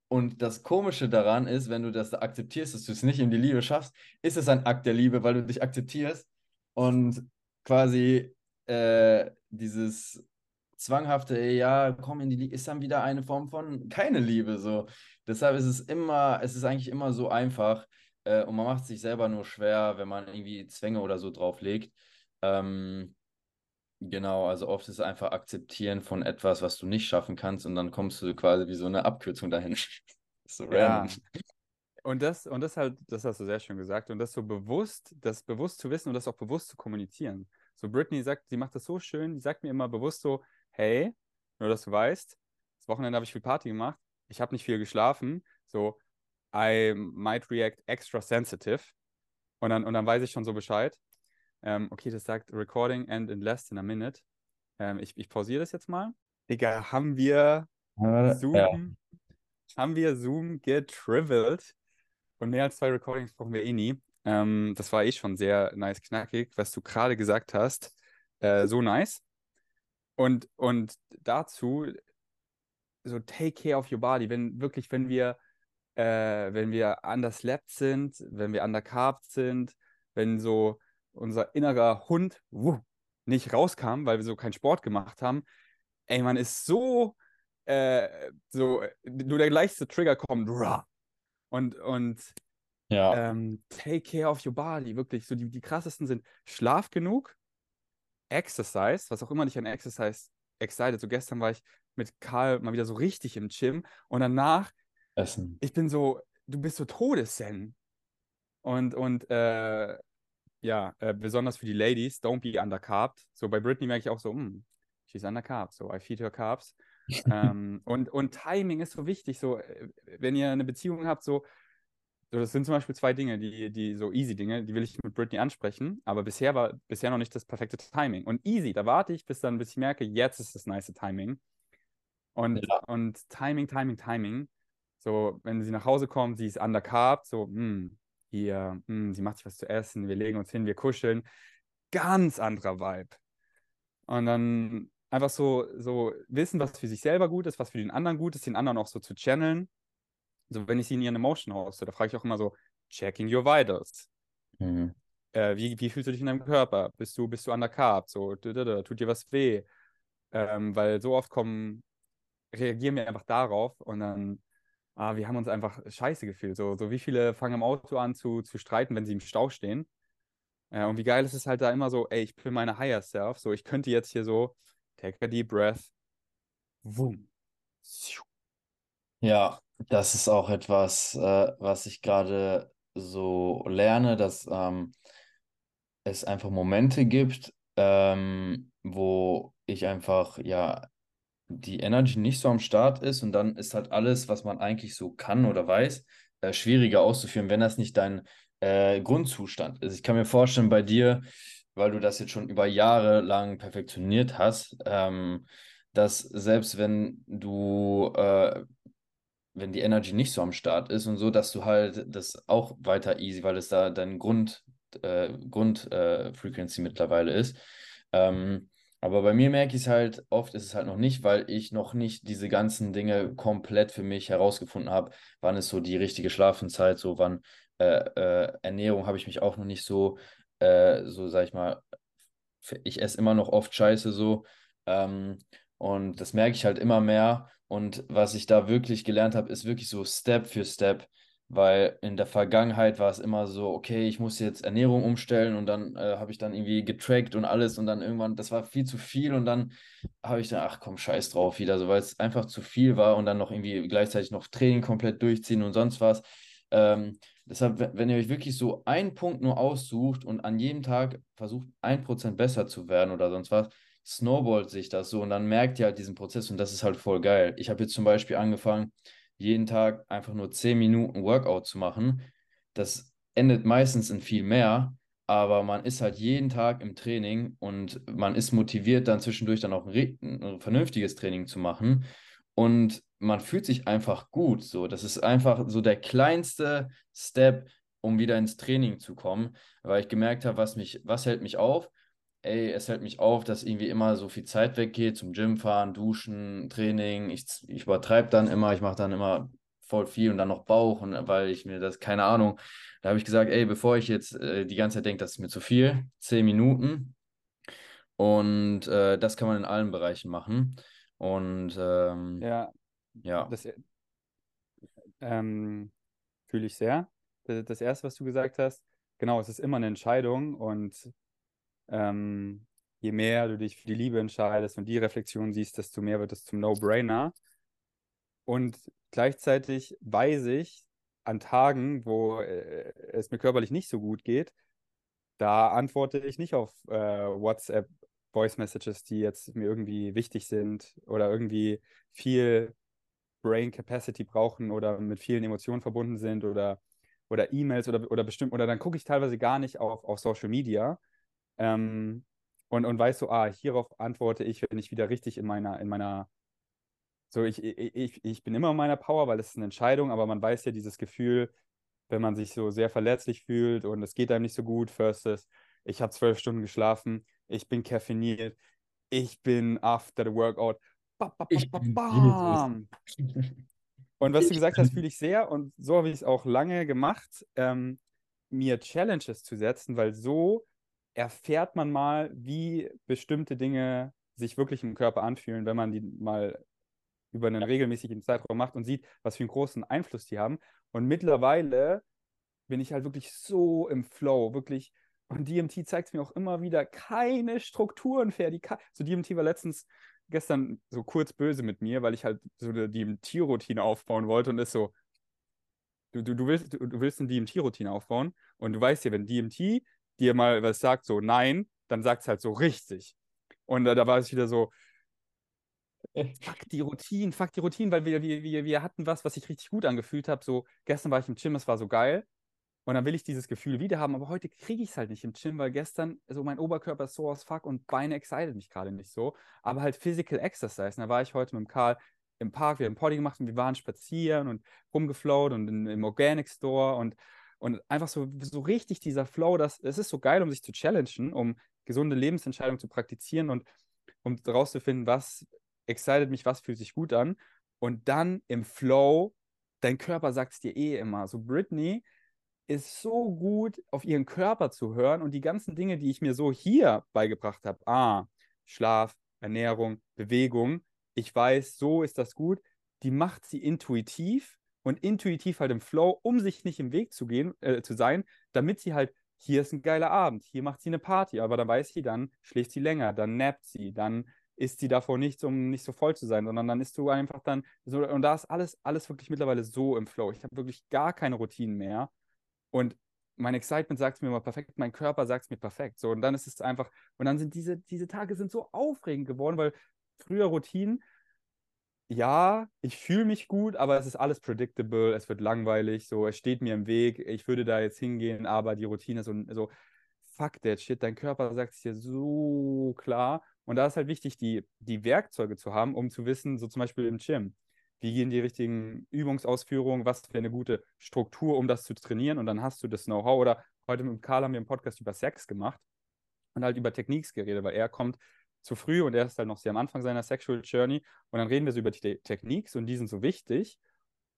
Und das Komische daran ist, wenn du das akzeptierst, dass du es nicht in die Liebe schaffst, ist es ein Akt der Liebe, weil du dich akzeptierst und quasi äh, dieses zwanghafte, ja, komm in die Liebe, ist dann wieder eine Form von keine Liebe. So. Deshalb ist es immer, es ist eigentlich immer so einfach äh, und man macht es sich selber nur schwer, wenn man irgendwie Zwänge oder so drauflegt. Ähm, Genau, also oft ist es einfach akzeptieren von etwas, was du nicht schaffen kannst, und dann kommst du quasi wie so eine Abkürzung dahin. so Ja. random. Und das, und das halt, das hast du sehr schön gesagt. Und das so bewusst, das bewusst zu wissen und das auch bewusst zu kommunizieren. So, Britney sagt, sie macht das so schön, die sagt mir immer bewusst so, hey, nur dass du weißt, das Wochenende habe ich viel Party gemacht, ich habe nicht viel geschlafen, so, I might react extra sensitive. Und dann, und dann weiß ich schon so Bescheid. Ähm, okay, das sagt Recording end in less than a minute. Ähm, ich, ich pausiere das jetzt mal. Digga, haben wir Ja, Zoom haben wir Zoom getrivelt. Und mehr als zwei Recordings brauchen wir eh nie. Ähm, das war eh schon sehr nice knackig, was du gerade gesagt hast. Äh, so nice. Und, und dazu, so take care of your body. Wenn wirklich, wenn wir, äh, wenn wir underslept sind, wenn wir undercarved sind, wenn so unser innerer Hund wuh, nicht rauskam, weil wir so keinen Sport gemacht haben, ey, man ist so, äh, so, nur der gleichste Trigger kommt, und, und Ja, ähm, take care of your body, wirklich. So die, die krassesten sind Schlaf genug, Exercise, was auch immer dich an Exercise excited. So gestern war ich mit Karl mal wieder so richtig im Gym und danach, Essen. ich bin so, du bist so Todeszen. Und, und äh, ja, äh, besonders für die Ladies, don't be undercarved. So bei Britney merke ich auch so, hm, she's undercarved, so I feed her carbs. ähm, und, und Timing ist so wichtig. So, äh, wenn ihr eine Beziehung habt, so, so, das sind zum Beispiel zwei Dinge, die, die so easy Dinge, die will ich mit Britney ansprechen, aber bisher war bisher noch nicht das perfekte Timing. Und easy, da warte ich, bis dann, bis ich merke, jetzt ist das nice Timing. Und, Ja. und Timing, Timing, Timing. So, wenn sie nach Hause kommt, sie ist undercarved, so, hm, hier, hm, sie macht sich was zu essen, wir legen uns hin, wir kuscheln. Ganz anderer Vibe. Und dann einfach so, so wissen, was für sich selber gut ist, was für den anderen gut ist, den anderen auch so zu channeln. So, wenn ich sie in ihren Emotion hoste, da frage ich auch immer so, checking your vitals. Mhm. Äh, wie, wie fühlst du dich in deinem Körper? Bist du, bist du undercarved? So, tut dir was weh? Ähm, weil so oft kommen, reagieren wir einfach darauf und dann, ah, wir haben uns einfach scheiße gefühlt. So, so wie viele fangen im Auto an zu, zu streiten, wenn sie im Stau stehen. Äh, und wie geil ist es halt da immer so, ey, ich bin meine Higher Self. So, ich könnte jetzt hier so, take a deep breath. Wum. Ja, das ist auch etwas, äh, was ich gerade so lerne, dass ähm, es einfach Momente gibt, ähm, wo ich einfach, ja, die Energy nicht so am Start ist und dann ist halt alles, was man eigentlich so kann oder weiß, äh, schwieriger auszuführen, wenn das nicht dein äh, Grundzustand ist. Ich kann mir vorstellen, bei dir, weil du das jetzt schon über Jahre lang perfektioniert hast, ähm, dass selbst wenn du, äh, wenn die Energy nicht so am Start ist und so, dass du halt das auch weiter easy, weil es da dein Grund, äh, Grund äh, mittlerweile ist. Ähm, aber bei mir merke ich es halt, oft ist es halt noch nicht, weil ich noch nicht diese ganzen Dinge komplett für mich herausgefunden habe, wann ist so die richtige Schlafenszeit, so wann äh, äh, Ernährung habe ich mich auch noch nicht so, äh, so sag ich mal, ich esse immer noch oft Scheiße so. Ähm, und das merke ich halt immer mehr. Und was ich da wirklich gelernt habe, ist wirklich so Step für Step. Weil in der Vergangenheit war es immer so, okay, ich muss jetzt Ernährung umstellen und dann äh, habe ich dann irgendwie getrackt und alles und dann irgendwann, das war viel zu viel und dann habe ich dann, ach komm, scheiß drauf wieder, so weil es einfach zu viel war und dann noch irgendwie gleichzeitig noch Training komplett durchziehen und sonst was. Ähm, deshalb, wenn ihr euch wirklich so einen Punkt nur aussucht und an jedem Tag versucht, ein Prozent besser zu werden oder sonst was, snowballt sich das so und dann merkt ihr halt diesen Prozess und das ist halt voll geil. Ich habe jetzt zum Beispiel angefangen, jeden Tag einfach nur 10 Minuten Workout zu machen. Das endet meistens in viel mehr, aber man ist halt jeden Tag im Training und man ist motiviert, dann zwischendurch dann auch ein, ein vernünftiges Training zu machen. Und man fühlt sich einfach gut. So, das ist einfach so der kleinste Step, um wieder ins Training zu kommen, weil ich gemerkt habe, was mich, was hält mich auf? Ey, es hält mich auf, dass irgendwie immer so viel Zeit weggeht zum Gym fahren, duschen, Training. Ich, ich übertreibe dann immer, ich mache dann immer voll viel und dann noch Bauch und weil ich mir das, keine Ahnung, da habe ich gesagt, ey, bevor ich jetzt äh, die ganze Zeit denke, das ist mir zu viel, zehn Minuten. Und äh, das kann man in allen Bereichen machen. Und ähm, Ja, ja, das ähm, fühle ich sehr. Das, das Erste, was du gesagt hast, genau, es ist immer eine Entscheidung und ähm, je mehr du dich für die Liebe entscheidest und die Reflexion siehst, desto mehr wird es zum No-Brainer. Und gleichzeitig weiß ich, an Tagen, wo äh, es mir körperlich nicht so gut geht, da antworte ich nicht auf äh, WhatsApp Voice Messages, die jetzt mir irgendwie wichtig sind oder irgendwie viel Brain Capacity brauchen oder mit vielen Emotionen verbunden sind oder, oder E-Mails oder, oder bestimmt, oder dann gucke ich teilweise gar nicht auf, auf Social Media ähm, und, und weiß so, ah, hierauf antworte ich, wenn ich wieder richtig in meiner, in meiner so ich, ich, ich bin immer in meiner Power, weil es ist eine Entscheidung, aber man weiß ja dieses Gefühl, wenn man sich so sehr verletzlich fühlt und es geht einem nicht so gut, versus ich habe zwölf Stunden geschlafen, ich bin kaffeiniert, ich bin after the workout. Ba, ba, ba. Und was du gesagt hast, fühle ich sehr und so habe ich es auch lange gemacht, ähm, mir Challenges zu setzen, weil so erfährt man mal, wie bestimmte Dinge sich wirklich im Körper anfühlen, wenn man die mal über einen regelmäßigen Zeitraum macht und sieht, was für einen großen Einfluss die haben. Und mittlerweile bin ich halt wirklich so im Flow, wirklich. Und DMT zeigt mir auch immer wieder keine Strukturen ka so DMT war letztens gestern so kurz böse mit mir, weil ich halt so eine DMT-Routine aufbauen wollte und ist so, du, du, du willst, du, du willst eine DMT-Routine aufbauen und du weißt ja, wenn DMT dir mal was sagt, so nein, dann sagt es halt so richtig. Und äh, da war es wieder so, fuck die Routine, fuck die Routine, weil wir, wir, wir, hatten was, was sich richtig gut angefühlt hat. So, gestern war ich im Gym, es war so geil. Und dann will ich dieses Gefühl wieder haben, aber heute kriege ich es halt nicht im Gym, weil gestern so mein Oberkörper ist so aus fuck und Beine excited mich gerade nicht so. Aber halt Physical Exercise. Und da war ich heute mit dem Karl im Park, wir haben Poddy gemacht und wir waren spazieren und rumgeflowt und in, im Organic Store und, und einfach so, so richtig dieser Flow, das, das ist so geil, um sich zu challengen, um gesunde Lebensentscheidungen zu praktizieren und um herauszufinden, was excited mich, was fühlt sich gut an. Und dann im Flow, dein Körper sagt es dir eh immer. So Britney ist so gut, auf ihren Körper zu hören und die ganzen Dinge, die ich mir so hier beigebracht habe, ah, Schlaf, Ernährung, Bewegung, ich weiß, so ist das gut, die macht sie intuitiv und intuitiv halt im Flow, um sich nicht im Weg zu gehen, äh, zu sein, damit sie halt, hier ist ein geiler Abend, hier macht sie eine Party, aber dann weiß sie, dann schläft sie länger, dann nappt sie, dann isst sie davor nichts, um nicht so voll zu sein, sondern dann isst du einfach dann so, und da ist alles, alles wirklich mittlerweile so im Flow. Ich habe wirklich gar keine Routinen mehr. Und mein Excitement sagt es mir immer perfekt, mein Körper sagt es mir perfekt. So, und dann ist es einfach, und dann sind diese, diese Tage sind so aufregend geworden, weil früher Routinen, ja, ich fühle mich gut, aber es ist alles predictable, es wird langweilig, so, es steht mir im Weg, ich würde da jetzt hingehen, aber die Routine ist so, so fuck that shit, dein Körper sagt es dir so klar. Und da ist halt wichtig, die, die Werkzeuge zu haben, um zu wissen, so zum Beispiel im Gym, wie gehen die richtigen Übungsausführungen, was für eine gute Struktur, um das zu trainieren. Und dann hast du das Know-how. Oder heute mit Karl haben wir einen Podcast über Sex gemacht und halt über Techniques geredet, weil er kommt zu früh und er ist halt noch sehr am Anfang seiner Sexual Journey. Und dann reden wir so über die Techniques und die sind so wichtig,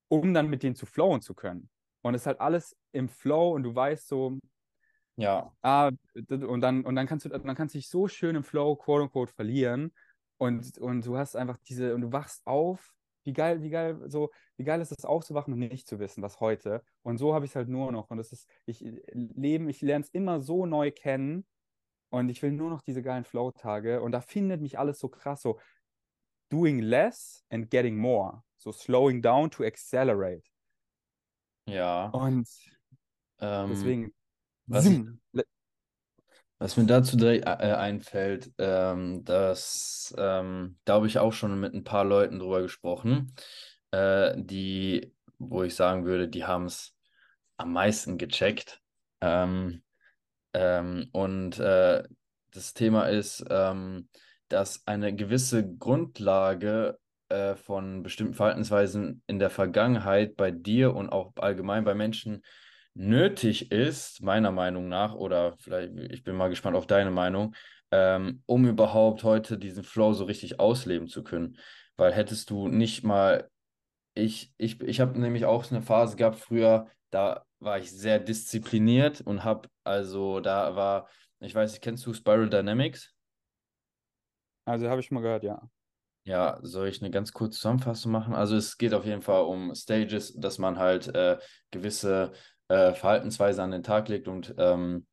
um dann mit denen zu flowen zu können. Und es ist halt alles im Flow und du weißt so, Ja, ah, und dann, und dann kannst du, dann kannst du dich so schön im Flow, quote unquote, verlieren. Und, und du hast einfach diese, und du wachst auf. Wie geil, wie geil, so, wie geil ist es aufzuwachen und nicht zu wissen, was heute. Und so habe ich es halt nur noch. Und das ist, ich leben, ich lerne es immer so neu kennen. Und ich will nur noch diese geilen Flow-Tage. Und da findet mich alles so krass, so doing less and getting more. So slowing down to accelerate. ja. Und Ähm, deswegen, was Was mir dazu direkt äh, einfällt, ähm, dass ähm, da habe ich auch schon mit ein paar Leuten drüber gesprochen, äh, die, wo ich sagen würde, die haben es am meisten gecheckt. Ähm, ähm, und äh, das Thema ist, ähm, dass eine gewisse Grundlage äh, von bestimmten Verhaltensweisen in der Vergangenheit bei dir und auch allgemein bei Menschen nötig ist, meiner Meinung nach, oder vielleicht, ich bin mal gespannt auf deine Meinung, ähm, um überhaupt heute diesen Flow so richtig ausleben zu können. Weil hättest du nicht mal, ich, ich, ich habe nämlich auch eine Phase gehabt früher, da war ich sehr diszipliniert und habe, also da war, ich weiß nicht, kennst du Spiral Dynamics? also habe ich mal gehört, ja. Ja, soll ich eine ganz kurze Zusammenfassung machen? Also es geht auf jeden Fall um Stages, dass man halt äh, gewisse äh, Verhaltensweise an den Tag legt und ähm,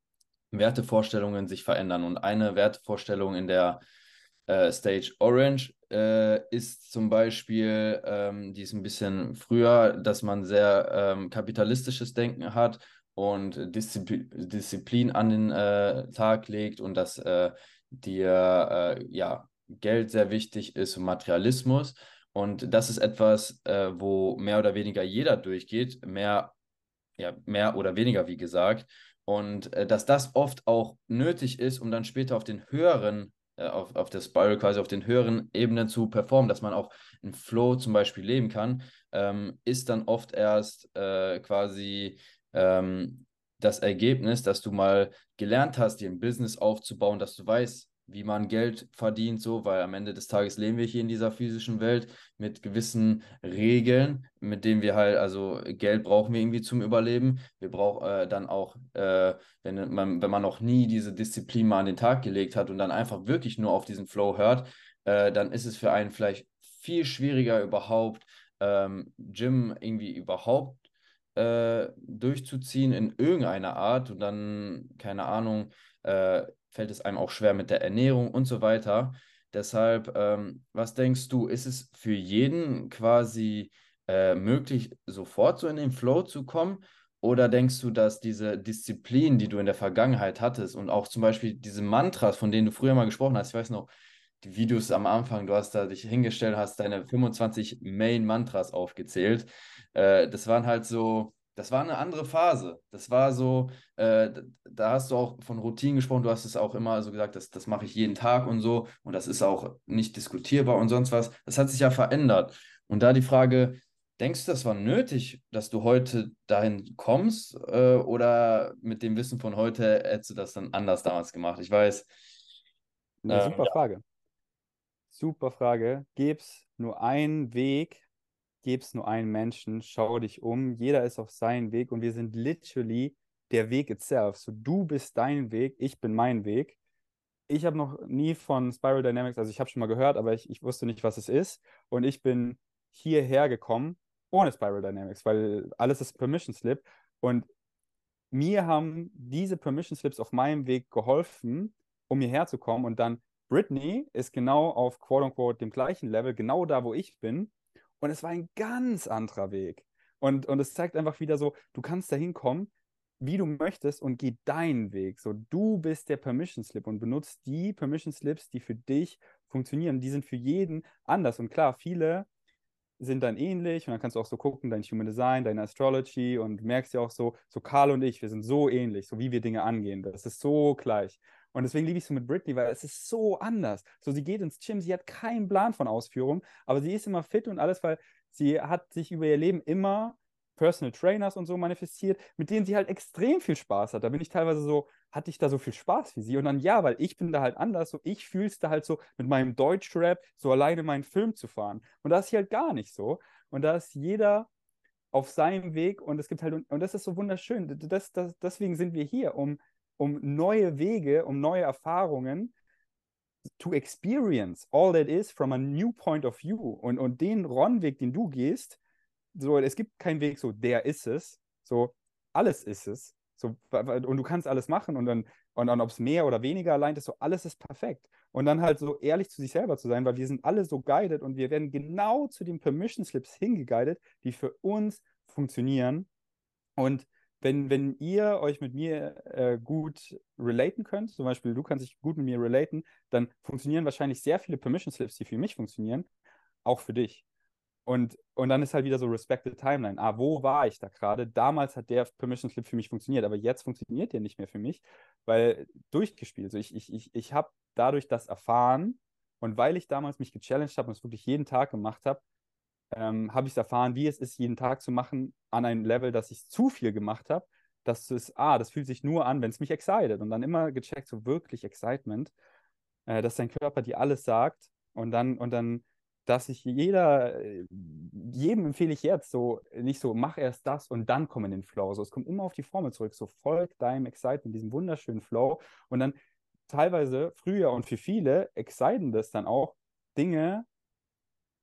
Wertevorstellungen sich verändern. Und eine Wertevorstellung in der äh, Stage Orange äh, ist zum Beispiel, ähm, die ist ein bisschen früher, dass man sehr ähm, kapitalistisches Denken hat und Disziplin, Disziplin an den äh, Tag legt und dass äh, dir äh, ja, Geld sehr wichtig ist und Materialismus. Und das ist etwas, äh, wo mehr oder weniger jeder durchgeht, mehr, ja, mehr oder weniger, wie gesagt. Und äh, dass das oft auch nötig ist, um dann später auf den höheren auf, auf der Spiral quasi auf den höheren Ebenen zu performen, dass man auch in Flow zum Beispiel leben kann, ähm, ist dann oft erst äh, quasi ähm, das Ergebnis, dass du mal gelernt hast, dir ein Business aufzubauen, dass du weißt, wie man Geld verdient, so, weil am Ende des Tages leben wir hier in dieser physischen Welt mit gewissen Regeln, mit denen wir halt, also Geld brauchen wir irgendwie zum Überleben. Wir brauchen äh, dann auch, äh, wenn man, wenn man noch nie diese Disziplin mal an den Tag gelegt hat und dann einfach wirklich nur auf diesen Flow hört, äh, dann ist es für einen vielleicht viel schwieriger überhaupt, ähm, Gym irgendwie überhaupt äh, durchzuziehen in irgendeiner Art und dann, keine Ahnung, äh, fällt es einem auch schwer mit der Ernährung und so weiter. Deshalb, ähm, was denkst du, ist es für jeden quasi äh, möglich, sofort so in den Flow zu kommen? Oder denkst du, dass diese Disziplin, die du in der Vergangenheit hattest und auch zum Beispiel diese Mantras, von denen du früher mal gesprochen hast, ich weiß noch, die Videos am Anfang, du hast da dich hingestellt, hast deine 25 Main-Mantras aufgezählt. Äh, das waren halt so, das war eine andere Phase. Das war so, äh, da hast du auch von Routinen gesprochen, du hast es auch immer so gesagt, das, das mache ich jeden Tag und so und das ist auch nicht diskutierbar und sonst was. Das hat sich ja verändert. Und da die Frage, denkst du, das war nötig, dass du heute dahin kommst äh, oder mit dem Wissen von heute hättest du das dann anders damals gemacht? Ich weiß. Eine ähm, super ja. Frage. Super Frage. Gäbe es nur einen Weg, gäbe es nur einen Menschen, schau dich um, jeder ist auf seinen Weg und wir sind literally der Weg itself. So, du bist dein Weg, ich bin mein Weg. Ich habe noch nie von Spiral Dynamics, also ich habe schon mal gehört, aber ich, ich wusste nicht, was es ist. Und ich bin hierher gekommen ohne Spiral Dynamics, weil alles ist Permission Slip. Und mir haben diese Permission Slips auf meinem Weg geholfen, um hierher zu kommen. Und dann Britney ist genau auf quote unquote dem gleichen Level, genau da, wo ich bin. Und es war ein ganz anderer Weg. Und, und es zeigt einfach wieder so, du kannst da hinkommen, wie du möchtest und geh deinen Weg. So, du bist der Permission Slip und benutzt die Permission Slips, die für dich funktionieren. Die sind für jeden anders. Und klar, viele sind dann ähnlich und dann kannst du auch so gucken, dein Human Design, deine Astrology und merkst ja auch so, so Karl und ich, wir sind so ähnlich, so wie wir Dinge angehen. Das ist so gleich. Und deswegen liebe ich es so mit Britney, weil es ist so anders. So, sie geht ins Gym, sie hat keinen Plan von Ausführung, aber sie ist immer fit und alles, weil sie hat sich über ihr Leben immer Personal Trainers und so manifestiert, mit denen sie halt extrem viel Spaß hat. Da bin ich teilweise so, hatte ich da so viel Spaß wie sie? Und dann ja, weil ich bin da halt anders, so ich es da halt so mit meinem Deutschrap so alleine meinen Film zu fahren. Und da ist sie halt gar nicht so. Und da ist jeder auf seinem Weg und es gibt halt, und das ist so wunderschön. Das, das, deswegen sind wir hier, um um neue Wege, um neue Erfahrungen to experience all that is from a new point of view. Und, und den Ron-Weg, den du gehst, so, es gibt keinen Weg, so, der ist es, so, alles ist es. So, und du kannst alles machen und dann, und dann ob es mehr oder weniger allein ist, so alles ist perfekt. Und dann halt so ehrlich zu sich selber zu sein, weil wir sind alle so guided und wir werden genau zu den Permission Slips hingeguidet, die für uns funktionieren. Und wenn, wenn ihr euch mit mir äh, gut relaten könnt, zum Beispiel du kannst dich gut mit mir relaten, dann funktionieren wahrscheinlich sehr viele Permission Slips, die für mich funktionieren, auch für dich. Und, und dann ist halt wieder so Respected Timeline. Ah, wo war ich da gerade? Damals hat der Permission Slip für mich funktioniert, aber jetzt funktioniert der nicht mehr für mich, weil durchgespielt. Also ich, ich, ich, ich habe dadurch das erfahren und weil ich damals mich gechallenged habe und es wirklich jeden Tag gemacht habe, ähm, habe ich es erfahren, wie es ist, jeden Tag zu machen an einem Level, dass ich zu viel gemacht habe. Das ist, ah, das fühlt sich nur an, wenn es mich excited. Und dann immer gecheckt, so wirklich Excitement, äh, dass dein Körper dir alles sagt. Und dann, und dann, dass ich jeder, äh, jedem empfehle ich jetzt so, nicht so, mach erst das und dann komm in den Flow. So, es kommt immer auf die Formel zurück. So, folg deinem Excitement, diesem wunderschönen Flow. Und dann teilweise früher und für viele exciten das dann auch, Dinge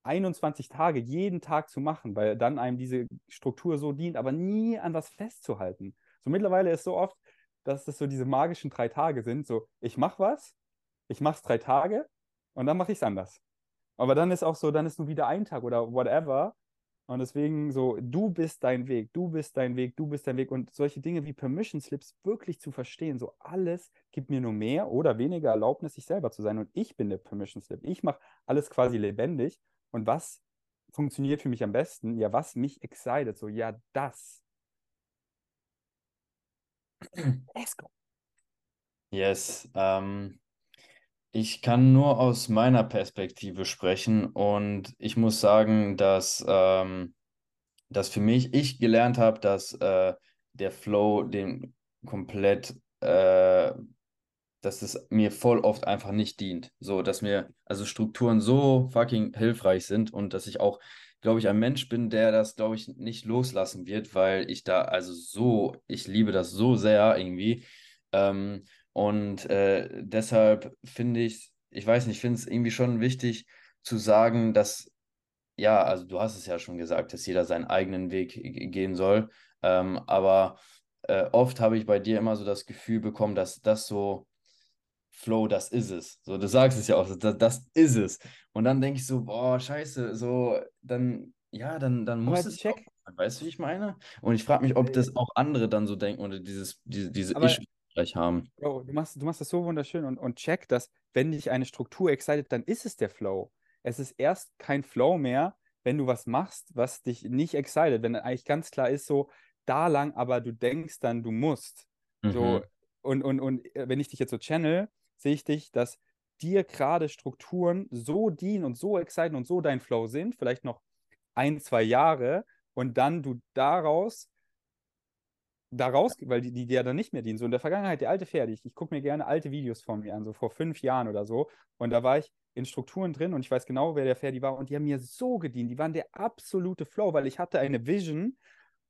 21 Tage jeden Tag zu machen, weil dann einem diese Struktur so dient, aber nie an was festzuhalten. So mittlerweile ist so oft, dass das so diese magischen drei Tage sind. So, ich mache was, ich mache es drei Tage und dann mache ich es anders. Aber dann ist auch so, dann ist nur wieder ein Tag oder whatever. Und deswegen so, du bist dein Weg, du bist dein Weg, du bist dein Weg. Und solche Dinge wie Permission Slips wirklich zu verstehen, so alles gibt mir nur mehr oder weniger Erlaubnis, sich selber zu sein. Und ich bin der Permission Slip. Ich mache alles quasi lebendig und was funktioniert für mich am besten? Ja, was mich excited, so, ja, das. Let's go. Yes. Ähm, Ich kann nur aus meiner Perspektive sprechen und ich muss sagen, dass, ähm, dass für mich ich gelernt habe, dass äh, der Flow dem komplett, äh, dass es mir voll oft einfach nicht dient. So, dass mir also Strukturen so fucking hilfreich sind und dass ich auch, glaube ich, ein Mensch bin, der das, glaube ich, nicht loslassen wird, weil ich da also so, ich liebe das so sehr irgendwie. Ähm, und äh, deshalb finde ich, ich weiß nicht, ich finde es irgendwie schon wichtig zu sagen, dass, ja, also du hast es ja schon gesagt, dass jeder seinen eigenen Weg gehen soll. Ähm, aber äh, oft habe ich bei dir immer so das Gefühl bekommen, dass das so Flow, das ist es. So, du sagst es ja auch, das, das ist es. Und dann denke ich so, boah, scheiße, so, dann, ja, dann, dann muss es check. Auch, weißt du, wie ich meine? Und ich frage mich, ob das auch andere dann so denken oder dieses, diese, diese Aber, Issue gleich haben. Bro, du machst, du machst das so wunderschön und, und check, dass wenn dich eine Struktur excited, dann ist es der Flow. Es ist erst kein Flow mehr, wenn du was machst, was dich nicht excited, wenn eigentlich ganz klar ist, so da lang, aber du denkst dann, du musst. Mhm. So, und, und, und wenn ich dich jetzt so channel, sehe ich dich, dass dir gerade Strukturen so dienen und so exciten und so dein Flow sind, vielleicht noch ein, zwei Jahre, und dann du daraus daraus, weil die, dir dann nicht mehr dienen. So in der Vergangenheit, der alte Pferd, ich, ich gucke mir gerne alte Videos von mir an, so vor fünf Jahren oder so. Und da war ich in Strukturen drin und ich weiß genau, wer der Ferdi war. Und die haben mir so gedient. Die waren der absolute Flow, weil ich hatte eine Vision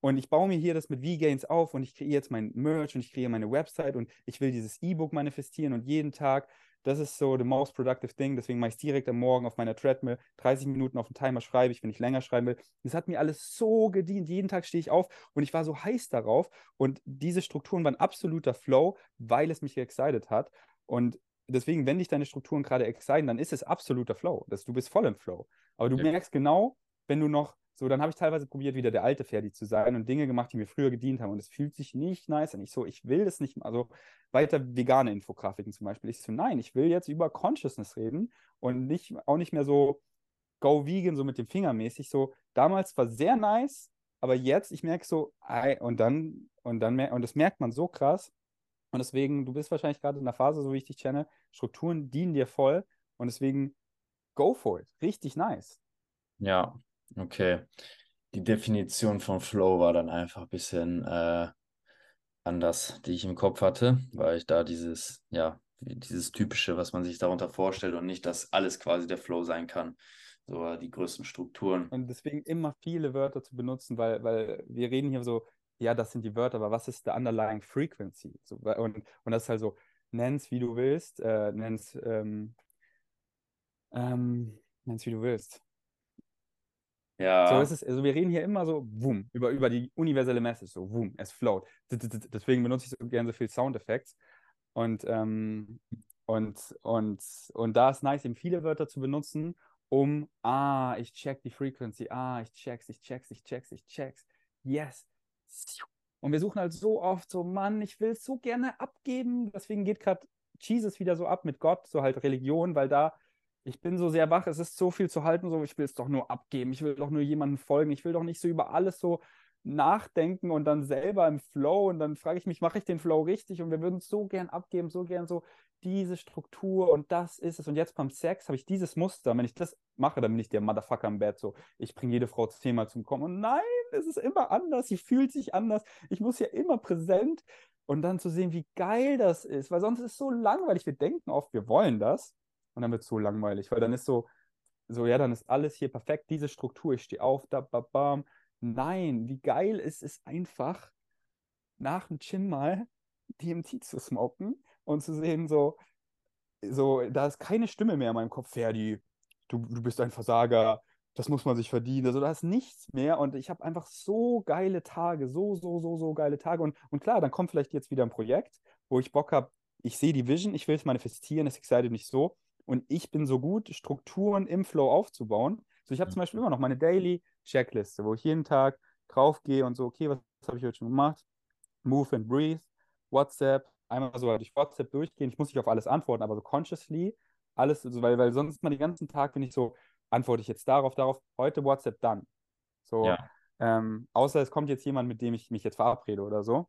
und ich baue mir hier das mit V-Gains auf und ich kreiere jetzt mein Merch und ich kreiere meine Website und ich will dieses E-Book manifestieren und jeden Tag das ist so the most productive thing. Deswegen mache ich es direkt am Morgen auf meiner Treadmill. 30 Minuten auf den Timer schreibe ich, wenn ich länger schreiben will. Das hat mir alles so gedient. Jeden Tag stehe ich auf und ich war so heiß darauf. Und diese Strukturen waren absoluter Flow, weil es mich excited hat. Und deswegen, wenn dich deine Strukturen gerade exciten, dann ist es absoluter Flow. Das, du bist voll im Flow. Aber du ja. merkst genau, wenn du noch so, dann habe ich teilweise probiert, wieder der alte Ferdi zu sein und Dinge gemacht, die mir früher gedient haben. Und es fühlt sich nicht nice an. Ich so, ich will das nicht, also weiter vegane Infografiken zum Beispiel. Ich so, nein, ich will jetzt über Consciousness reden und nicht, auch nicht mehr so go vegan, so mit dem Finger mäßig. So, damals war sehr nice, aber jetzt, ich merke so, und dann, und dann, und das merkt man so krass. Und deswegen, du bist wahrscheinlich gerade in der Phase, so wie ich dich kenne, Strukturen dienen dir voll. Und deswegen, go for it. Richtig nice. Ja, Okay. Die Definition von Flow war dann einfach ein bisschen äh, anders, die ich im Kopf hatte, weil ich da dieses, ja, dieses typische, was man sich darunter vorstellt und nicht, dass alles quasi der Flow sein kann. So die größten Strukturen. Und deswegen immer viele Wörter zu benutzen, weil, weil wir reden hier so, ja, das sind die Wörter, aber was ist der underlying frequency? So, und, und das ist halt so, nenn's wie du willst, äh, nenn's, ähm, ähm, nenn's wie du willst. Ja. So ist es, also wir reden hier immer so, boom, über, über die universelle Message, so, boom, es float. Deswegen benutze ich so gerne so viel Soundeffekte. Und, ähm, und, und, und da ist nice, eben viele Wörter zu benutzen, um, ah, ich check die Frequency, ah, ich check's, ich check's, ich check's, ich check's. Yes. Und wir suchen halt so oft so, Mann, ich will es so gerne abgeben. Deswegen geht gerade Jesus wieder so ab mit Gott, so halt Religion, weil da ich bin so sehr wach, es ist so viel zu halten, so ich will es doch nur abgeben, ich will doch nur jemandem folgen, ich will doch nicht so über alles so nachdenken und dann selber im Flow und dann frage ich mich, mache ich den Flow richtig? Und wir würden es so gern abgeben, so gern so diese Struktur und das ist es. Und jetzt beim Sex habe ich dieses Muster, wenn ich das mache, dann bin ich der Motherfucker im Bett so, ich bringe jede Frau zehnmal zum Kommen. Und nein, es ist immer anders, sie fühlt sich anders, ich muss ja immer präsent. Und dann zu sehen, wie geil das ist, weil sonst ist es so langweilig, wir denken oft, wir wollen das und dann wird es so langweilig, weil dann ist so, so, ja, dann ist alles hier perfekt, diese Struktur, ich stehe auf, da, ba, bam. Nein, wie geil ist es einfach, nach dem Gym mal DMT zu smoken und zu sehen, so, so, da ist keine Stimme mehr in meinem Kopf, Ferdi, du, du bist ein Versager, das muss man sich verdienen. Also da ist nichts mehr und ich habe einfach so geile Tage, so, so, so, so geile Tage. Und, und klar, dann kommt vielleicht jetzt wieder ein Projekt, wo ich Bock habe, ich sehe die Vision, ich will es manifestieren, es excited mich so. Und ich bin so gut, Strukturen im Flow aufzubauen. So, ich habe zum Beispiel immer noch meine Daily Checkliste, wo ich jeden Tag drauf gehe und so, okay, was, habe ich heute schon gemacht? Move and Breathe, WhatsApp, einmal so durch WhatsApp durchgehen. Ich muss nicht auf alles antworten, aber so consciously alles, also, weil, weil sonst mal den ganzen Tag bin ich so, antworte ich jetzt darauf, darauf, heute WhatsApp dann. So, ja. ähm, außer es kommt jetzt jemand, mit dem ich mich jetzt verabrede oder so.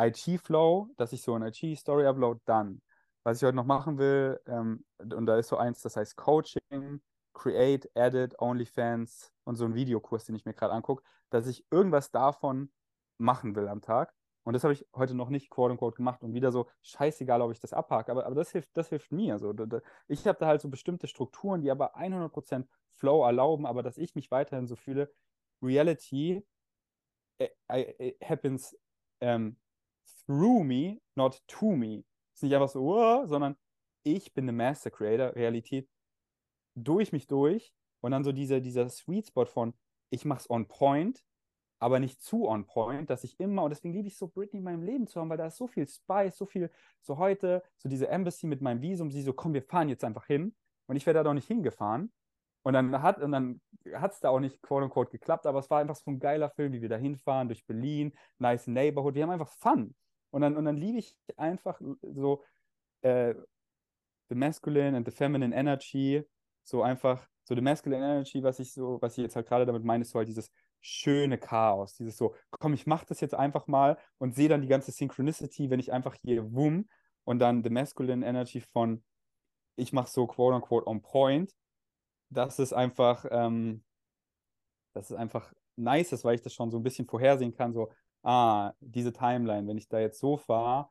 IG Flow, dass ich so ein IG Story upload, dann was ich heute noch machen will, ähm, und da ist so eins, das heißt Coaching, Create, Edit, OnlyFans und so ein Videokurs, den ich mir gerade angucke, dass ich irgendwas davon machen will am Tag. Und das habe ich heute noch nicht, quote unquote, gemacht. Und wieder so, scheißegal, ob ich das abhake, aber, aber das hilft, das hilft mir. So. Ich habe da halt so bestimmte Strukturen, die aber 100% Flow erlauben, aber dass ich mich weiterhin so fühle, Reality it, äh, it happens um, ähm, through me, not to me. Ist nicht einfach so, oh, sondern ich bin der Master Creator, Realität durch mich durch und dann so dieser, dieser Sweet Spot von, ich mach's on point, aber nicht zu on point, dass ich immer, und deswegen liebe ich so Britney in meinem Leben zu haben, weil da ist so viel Spice, so viel, so heute, so diese Embassy mit meinem Visum, sie so, komm, wir fahren jetzt einfach hin. Und ich wäre da doch nicht hingefahren. Und dann hat und dann hat es da auch nicht quote unquote geklappt, aber es war einfach so ein geiler Film, wie wir da hinfahren durch Berlin, nice Neighborhood. Wir haben einfach Fun. Und dann, und dann liebe ich einfach so äh, the masculine and the feminine energy, so einfach, so the masculine energy, was ich so, was ich jetzt halt gerade damit meine, ist so halt dieses schöne Chaos, dieses so, komm, ich mach das jetzt einfach mal und sehe dann die ganze Synchronicity, wenn ich einfach hier wumm und dann the masculine energy von, ich mach so quote unquote on point. Dass es einfach, ähm, dass es einfach nice ist, weil ich das schon so ein bisschen vorhersehen kann, so, ah, diese Timeline, wenn ich da jetzt so fahre,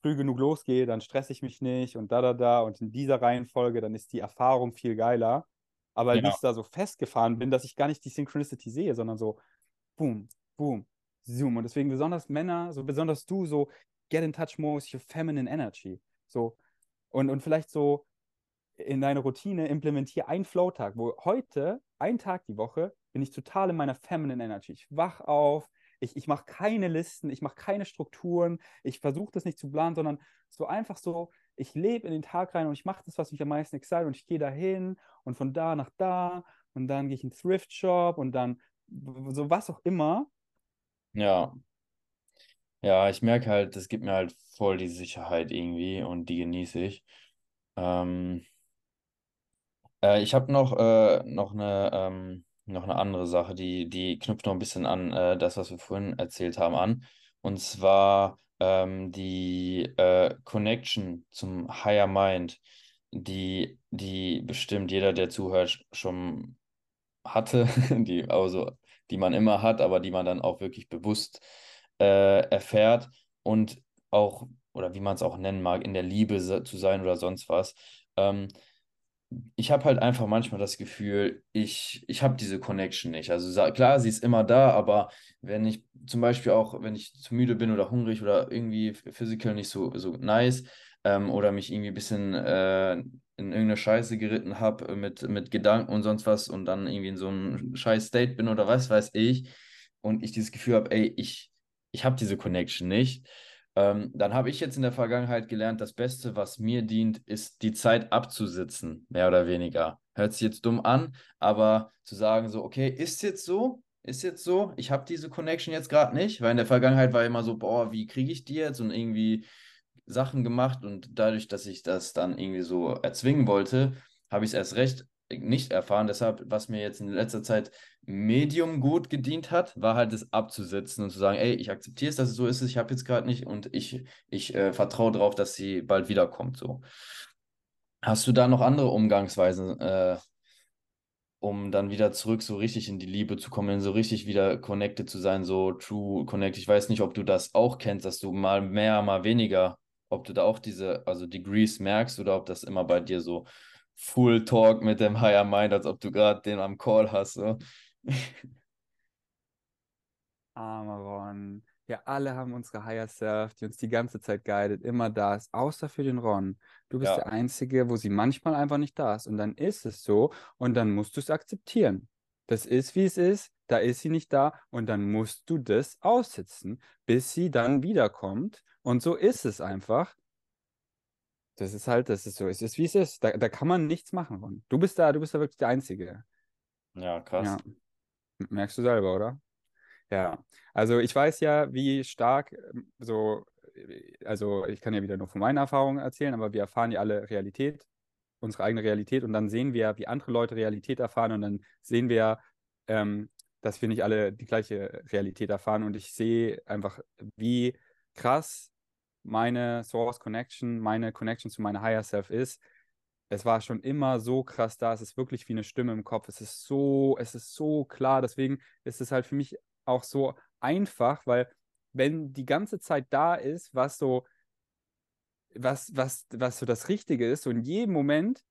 früh genug losgehe, dann stresse ich mich nicht und da, da, da und in dieser Reihenfolge, dann ist die Erfahrung viel geiler. Aber ja. ich da so festgefahren bin, dass ich gar nicht die Synchronicity sehe, sondern so, boom, boom, zoom. Und deswegen besonders Männer, so besonders du, so get in touch more with your feminine energy. So, und, und vielleicht so, in deine Routine implementiere einen Flow-Tag, wo heute, ein Tag die Woche, bin ich total in meiner Feminine Energy. Ich wach auf, ich, ich mache keine Listen, ich mache keine Strukturen, ich versuche das nicht zu planen, sondern so einfach so, ich lebe in den Tag rein und ich mache das, was mich am meisten excite und ich gehe dahin und von da nach da und dann gehe ich in den Thrift Shop und dann so was auch immer. Ja. Ja, ich merke halt, das gibt mir halt voll die Sicherheit irgendwie und die genieße ich. Ähm, äh, ich habe noch, äh, noch, eine, ähm, noch eine andere Sache, die, die knüpft noch ein bisschen an äh, das, was wir vorhin erzählt haben, an. Und zwar ähm, die äh, Connection zum Higher Mind, die, die bestimmt jeder, der zuhört, schon hatte, die, also, die man immer hat, aber die man dann auch wirklich bewusst äh, erfährt und auch, oder wie man es auch nennen mag, in der Liebe zu sein oder sonst was. Ähm, ich habe halt einfach manchmal das Gefühl, ich, ich habe diese Connection nicht. Also klar, sie ist immer da, aber wenn ich zum Beispiel auch, wenn ich zu müde bin oder hungrig oder irgendwie physical nicht so, so nice ähm, oder mich irgendwie ein bisschen äh, in irgendeine Scheiße geritten habe mit, mit Gedanken und sonst was und dann irgendwie in so einem scheiß State bin oder was weiß ich und ich dieses Gefühl habe, ey, ich, ich habe diese Connection nicht, ähm, dann habe ich jetzt in der Vergangenheit gelernt, das Beste, was mir dient, ist die Zeit abzusitzen, mehr oder weniger. Hört sich jetzt dumm an, aber zu sagen so, okay, ist jetzt so, ist jetzt so, ich habe diese Connection jetzt gerade nicht, weil in der Vergangenheit war immer so, boah, wie kriege ich die jetzt und irgendwie Sachen gemacht und dadurch, dass ich das dann irgendwie so erzwingen wollte, habe ich es erst recht nicht erfahren. Deshalb, was mir jetzt in letzter Zeit medium gut gedient hat, war halt das abzusetzen und zu sagen, ey, ich akzeptiere es, dass es so ist, ich habe jetzt gerade nicht und ich, ich äh, vertraue darauf, dass sie bald wiederkommt. So. Hast du da noch andere Umgangsweisen, äh, um dann wieder zurück so richtig in die Liebe zu kommen, so richtig wieder connected zu sein, so true connected? Ich weiß nicht, ob du das auch kennst, dass du mal mehr, mal weniger, ob du da auch diese, also Degrees merkst oder ob das immer bei dir so Full Talk mit dem Higher Mind, als ob du gerade den am Call hast. So. Armer Ron. Ja, alle haben unsere Higher Self, die uns die ganze Zeit guidet, immer da ist, außer für den Ron. Du bist ja. der Einzige, wo sie manchmal einfach nicht da ist. Und dann ist es so und dann musst du es akzeptieren. Das ist, wie es ist, da ist sie nicht da und dann musst du das aussitzen, bis sie dann wiederkommt. Und so ist es einfach. Das ist halt, das ist so, es ist wie es ist. Da, da kann man nichts machen, Ron. Du bist da, du bist da wirklich der Einzige. Ja, krass. Ja. Merkst du selber, oder? Ja. Also ich weiß ja, wie stark ähm, so, also ich kann ja wieder nur von meiner Erfahrung erzählen, aber wir erfahren ja alle Realität, unsere eigene Realität und dann sehen wir, wie andere Leute Realität erfahren und dann sehen wir, ähm, dass wir nicht alle die gleiche Realität erfahren und ich sehe einfach, wie krass meine Source Connection, meine Connection zu meiner Higher Self ist, es war schon immer so krass da. Es ist wirklich wie eine Stimme im Kopf. Es ist so, es ist so klar. Deswegen ist es halt für mich auch so einfach, weil wenn die ganze Zeit da ist, was so, was, was, was so das Richtige ist, so in jedem Moment,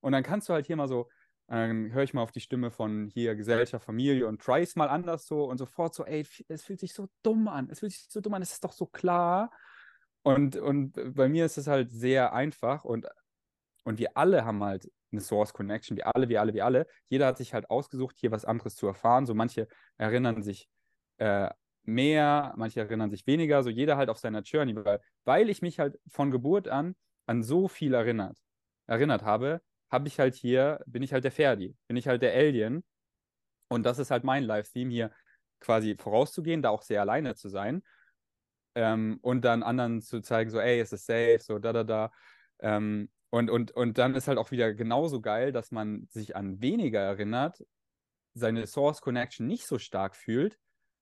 und dann kannst du halt hier mal so, dann höre ich mal auf die Stimme von hier Gesellschaft, Familie und try es mal anders so und sofort so, ey, es fühlt sich so dumm an, es fühlt sich so dumm an, es ist doch so klar. Und, und bei mir ist es halt sehr einfach und, und wir alle haben halt eine Source Connection, wir alle, wir alle, wir alle. Jeder hat sich halt ausgesucht, hier was anderes zu erfahren. So manche erinnern sich äh, mehr, manche erinnern sich weniger, so jeder halt auf seiner Journey, weil, weil ich mich halt von Geburt an an so viel erinnert, erinnert habe, habe ich halt hier, bin ich halt der Ferdi, bin ich halt der Alien. Und das ist halt mein Livestream hier quasi vorauszugehen, da auch sehr alleine zu sein. Ähm, und dann anderen zu zeigen, so, ey, es ist safe, so da, da, da. Ähm, und, und, und dann ist halt auch wieder genauso geil, dass man sich an weniger erinnert, seine Source Connection nicht so stark fühlt,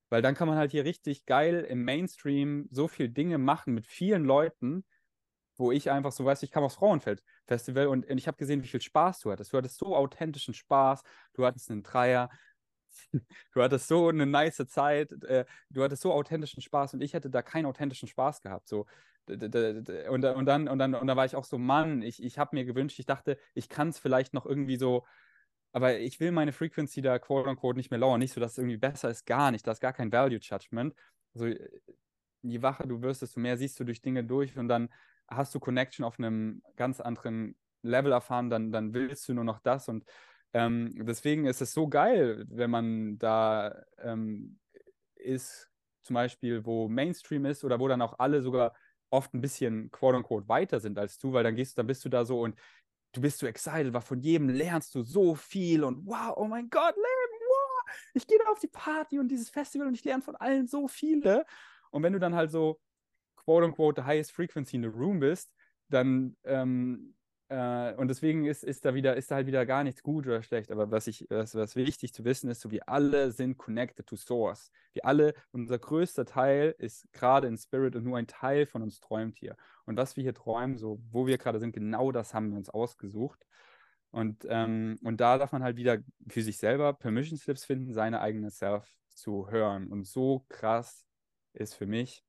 weil dann kann man halt hier richtig geil im Mainstream so viel Dinge machen mit vielen Leuten, wo ich einfach so, weiß, ich kam aufs Frauenfeld-Festival und, und ich habe gesehen, wie viel Spaß du hattest. Du hattest so authentischen Spaß, du hattest einen Dreier, du hattest so eine nice Zeit, äh, du hattest so authentischen Spaß und ich hätte da keinen authentischen Spaß gehabt. So. Und, und, dann, und, dann, und dann war ich auch so, Mann, ich, ich habe mir gewünscht, ich dachte, ich kann es vielleicht noch irgendwie so, aber ich will meine Frequency da quote unquote nicht mehr lowern. Nicht so, dass es irgendwie besser ist, gar nicht. Da ist gar kein Value Judgment. Also je wacher du wirst, desto mehr siehst du durch Dinge durch und dann hast du Connection auf einem ganz anderen Level erfahren, dann, dann willst du nur noch das. Und ähm, deswegen ist es so geil, wenn man da ähm, ist, zum Beispiel, wo Mainstream ist oder wo dann auch alle sogar oft ein bisschen quote unquote weiter sind als du, weil dann gehst, dann bist du da so und du bist so excited, weil von jedem lernst du so viel und wow, oh mein Gott, Leben, wow, ich gehe da auf die Party und dieses Festival und ich lerne von allen so viele. Und wenn du dann halt so quote unquote the highest frequency in the room bist, dann ähm, äh, und deswegen ist, ist da wieder, ist da halt wieder gar nichts gut oder schlecht. Aber was ich, was, was wichtig zu wissen ist, so wir alle sind connected to Source. Wir alle, unser größter Teil ist gerade in Spirit und nur ein Teil von uns träumt hier. Und was wir hier träumen, so wo wir gerade sind, genau das haben wir uns ausgesucht. Und, ähm, und da darf man halt wieder für sich selber Permission Slips finden, seine eigene Self zu hören. Und so krass ist für mich,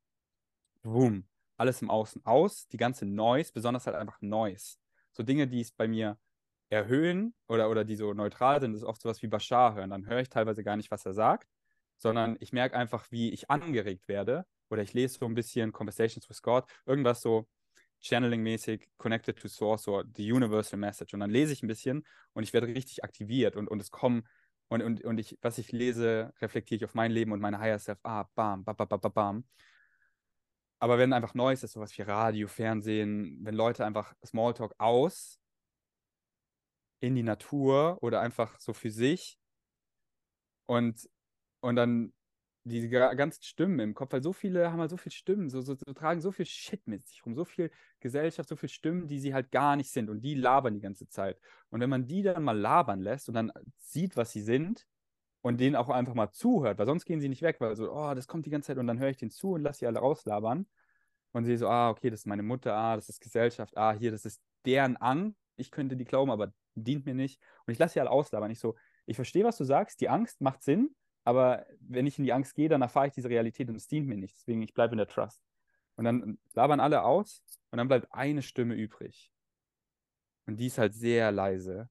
boom, alles im Außen aus, die ganze Noise, besonders halt einfach Noise. So Dinge, die es bei mir erhöhen oder, oder die so neutral sind, ist oft sowas wie Bashar hören. Dann höre ich teilweise gar nicht, was er sagt, sondern ich merke einfach, wie ich angeregt werde. Oder ich lese so ein bisschen Conversations with God, irgendwas so Channeling-mäßig, connected to source, so the universal message. Und dann lese ich ein bisschen und ich werde richtig aktiviert und, und es kommen und, und, und ich, was ich lese, reflektiere ich auf mein Leben und meine Higher Self. Ah, bam, bam, bam, bam, bam. Aber wenn einfach Neues ist, sowas wie Radio, Fernsehen, wenn Leute einfach Smalltalk aus in die Natur oder einfach so für sich und, und dann diese ganzen Stimmen im Kopf, weil so viele haben halt so viele Stimmen, so, so, so, tragen so viel Shit mit sich rum, so viel Gesellschaft, so viele Stimmen, die sie halt gar nicht sind und die labern die ganze Zeit. Und wenn man die dann mal labern lässt und dann sieht, was sie sind und denen auch einfach mal zuhört, weil sonst gehen sie nicht weg, weil so, oh, das kommt die ganze Zeit und dann höre ich den zu und lasse sie alle rauslabern und sehe so, ah, okay, das ist meine Mutter, ah, das ist Gesellschaft, ah, hier, das ist deren Angst, ich könnte die glauben, aber dient mir nicht. Und ich lasse sie alle auslabern. Ich so, ich verstehe, was du sagst, die Angst macht Sinn, aber wenn ich in die Angst gehe, dann erfahre ich diese Realität und es dient mir nicht. Deswegen, ich bleibe in der Trust. Und dann labern alle aus und dann bleibt eine Stimme übrig. Und die ist halt sehr leise.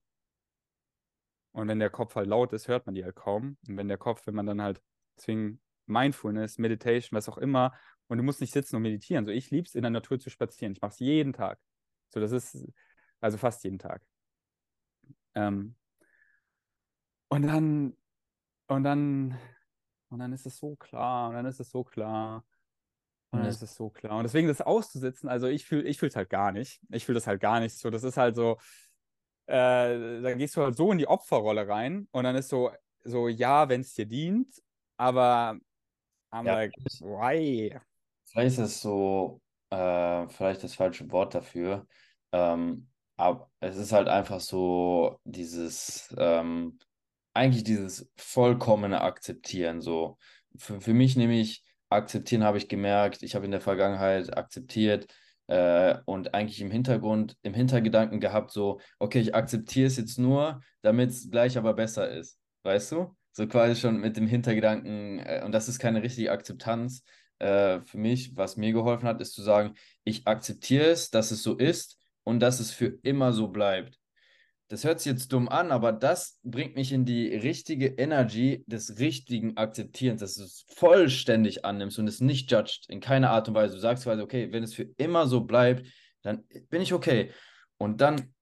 Und wenn der Kopf halt laut ist, hört man die halt kaum. Und wenn der Kopf, wenn man dann halt, deswegen Mindfulness, Meditation, was auch immer, und du musst nicht sitzen und meditieren. So, ich liebe es, in der Natur zu spazieren. Ich mache es jeden Tag. So, das ist, also fast jeden Tag. Ähm, und dann, und dann, und dann ist es so klar, und dann ist es so klar. Und dann ist es so klar. Und deswegen das auszusitzen, also ich fühle ich es halt gar nicht. Ich fühle das halt gar nicht so. Das ist halt so, äh, da gehst du halt so in die Opferrolle rein und dann ist so, so ja, wenn es dir dient, aber I'm Ja, like, why? Vielleicht ist es so, äh, vielleicht das falsche Wort dafür. Ähm, aber es ist halt einfach so dieses, ähm, eigentlich dieses vollkommene Akzeptieren. So. Für, für mich nämlich akzeptieren habe ich gemerkt, ich habe in der Vergangenheit akzeptiert äh, und eigentlich im Hintergrund, im Hintergedanken gehabt, so, okay, ich akzeptiere es jetzt nur, damit es gleich aber besser ist. Weißt du? So quasi schon mit dem Hintergedanken, äh, und das ist keine richtige Akzeptanz äh, für mich. Was mir geholfen hat, ist zu sagen, ich akzeptiere es, dass es so ist und dass es für immer so bleibt das hört sich jetzt dumm an, aber das bringt mich in die richtige Energy des richtigen Akzeptierens, dass du es vollständig annimmst und es nicht judged, in keiner Art und Weise. Du sagst quasi, okay, wenn es für immer so bleibt, dann bin ich okay. Und dann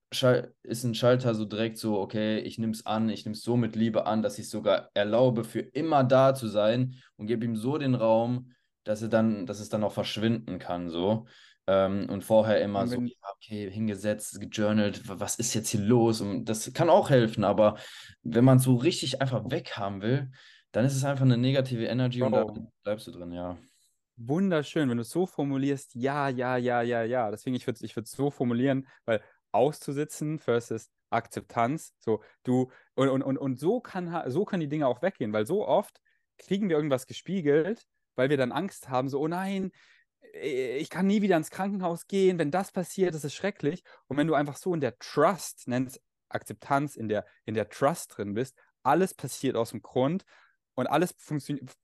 ist ein Schalter so direkt so, okay, ich nehme es an, ich nehme es so mit Liebe an, dass ich sogar erlaube, für immer da zu sein und gebe ihm so den Raum, dass er dann, dass es dann auch verschwinden kann. So. Ähm, und vorher immer so, okay, hingesetzt, gejournalt, was ist jetzt hier los? Und das kann auch helfen, aber wenn man es so richtig einfach weghaben will, dann ist es einfach eine negative Energy Bro. und da bleibst du drin, ja. Wunderschön, wenn du es so formulierst, ja, ja, ja, ja, ja. Deswegen, ich würde es ich so formulieren, weil auszusitzen versus Akzeptanz, so du, und, und, und, und so, kann, so können die Dinge auch weggehen, weil so oft kriegen wir irgendwas gespiegelt, weil wir dann Angst haben, so, oh nein, ich kann nie wieder ins Krankenhaus gehen, wenn das passiert, das ist schrecklich. Und wenn du einfach so in der Trust, nennst Akzeptanz, in der, in der Trust drin bist, alles passiert aus dem Grund und alles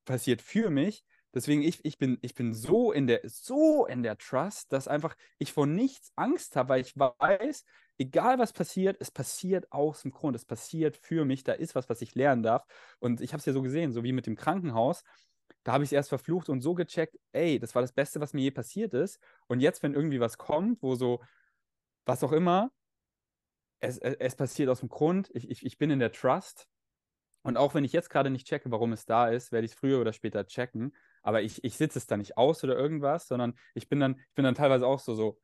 passiert für mich. Deswegen, ich, ich, bin, ich bin so in der, so in der Trust, dass einfach ich vor nichts Angst habe, weil ich weiß, egal was passiert, es passiert aus dem Grund, es passiert für mich, da ist was, was ich lernen darf. Und ich habe es ja so gesehen, so wie mit dem Krankenhaus da habe ich es erst verflucht und so gecheckt, ey, das war das Beste, was mir je passiert ist. Und jetzt, wenn irgendwie was kommt, wo so, was auch immer, es, es, es passiert aus dem Grund, ich, ich, ich bin in der Trust. Und auch wenn ich jetzt gerade nicht checke, warum es da ist, werde ich es früher oder später checken. Aber ich, ich sitze es da nicht aus oder irgendwas, sondern ich bin dann, ich bin dann teilweise auch so, so,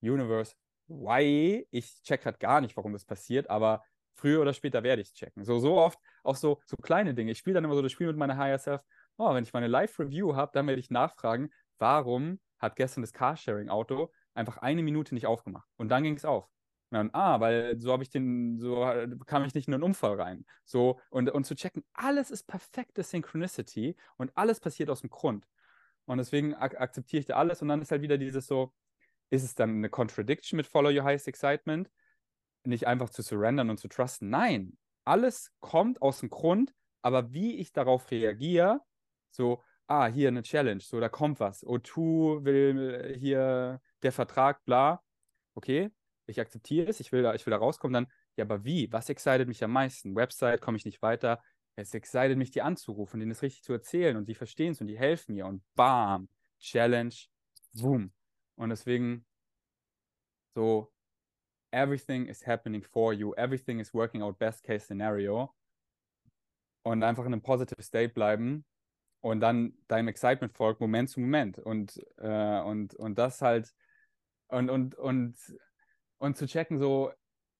Universe, why? Ich check halt gar nicht, warum das passiert, aber früher oder später werde ich es checken. So, so oft auch so, so kleine Dinge. Ich spiele dann immer so das Spiel mit meiner Higher Self oh, wenn ich meine Live-Review habe, dann werde ich nachfragen, warum hat gestern das Carsharing-Auto einfach eine Minute nicht aufgemacht? Und dann ging es auf. Dann, ah, weil so habe ich den, so kam ich nicht in einen Unfall rein. So, und, und zu checken, alles ist perfekte Synchronicity und alles passiert aus dem Grund. Und deswegen ak akzeptiere ich da alles. Und dann ist halt wieder dieses so, ist es dann eine Contradiction mit Follow Your Highest Excitement? Nicht einfach zu surrendern und zu trusten. Nein, alles kommt aus dem Grund, aber wie ich darauf reagiere, so, ah, hier eine Challenge, so, da kommt was. O2 will hier der Vertrag, bla. Okay, ich akzeptiere es, ich will da, ich will da rauskommen, dann, ja, aber wie? Was excited mich am meisten? Website, komme ich nicht weiter. Es excited mich, die anzurufen, denen es richtig zu erzählen und die verstehen es und die helfen mir und bam, Challenge, boom. Und deswegen so, everything is happening for you, everything is working out best case scenario und einfach in einem positive State bleiben und dann deinem Excitement folgt, Moment zu Moment. Und, äh, und, und das halt, und, und, und, und zu checken, so,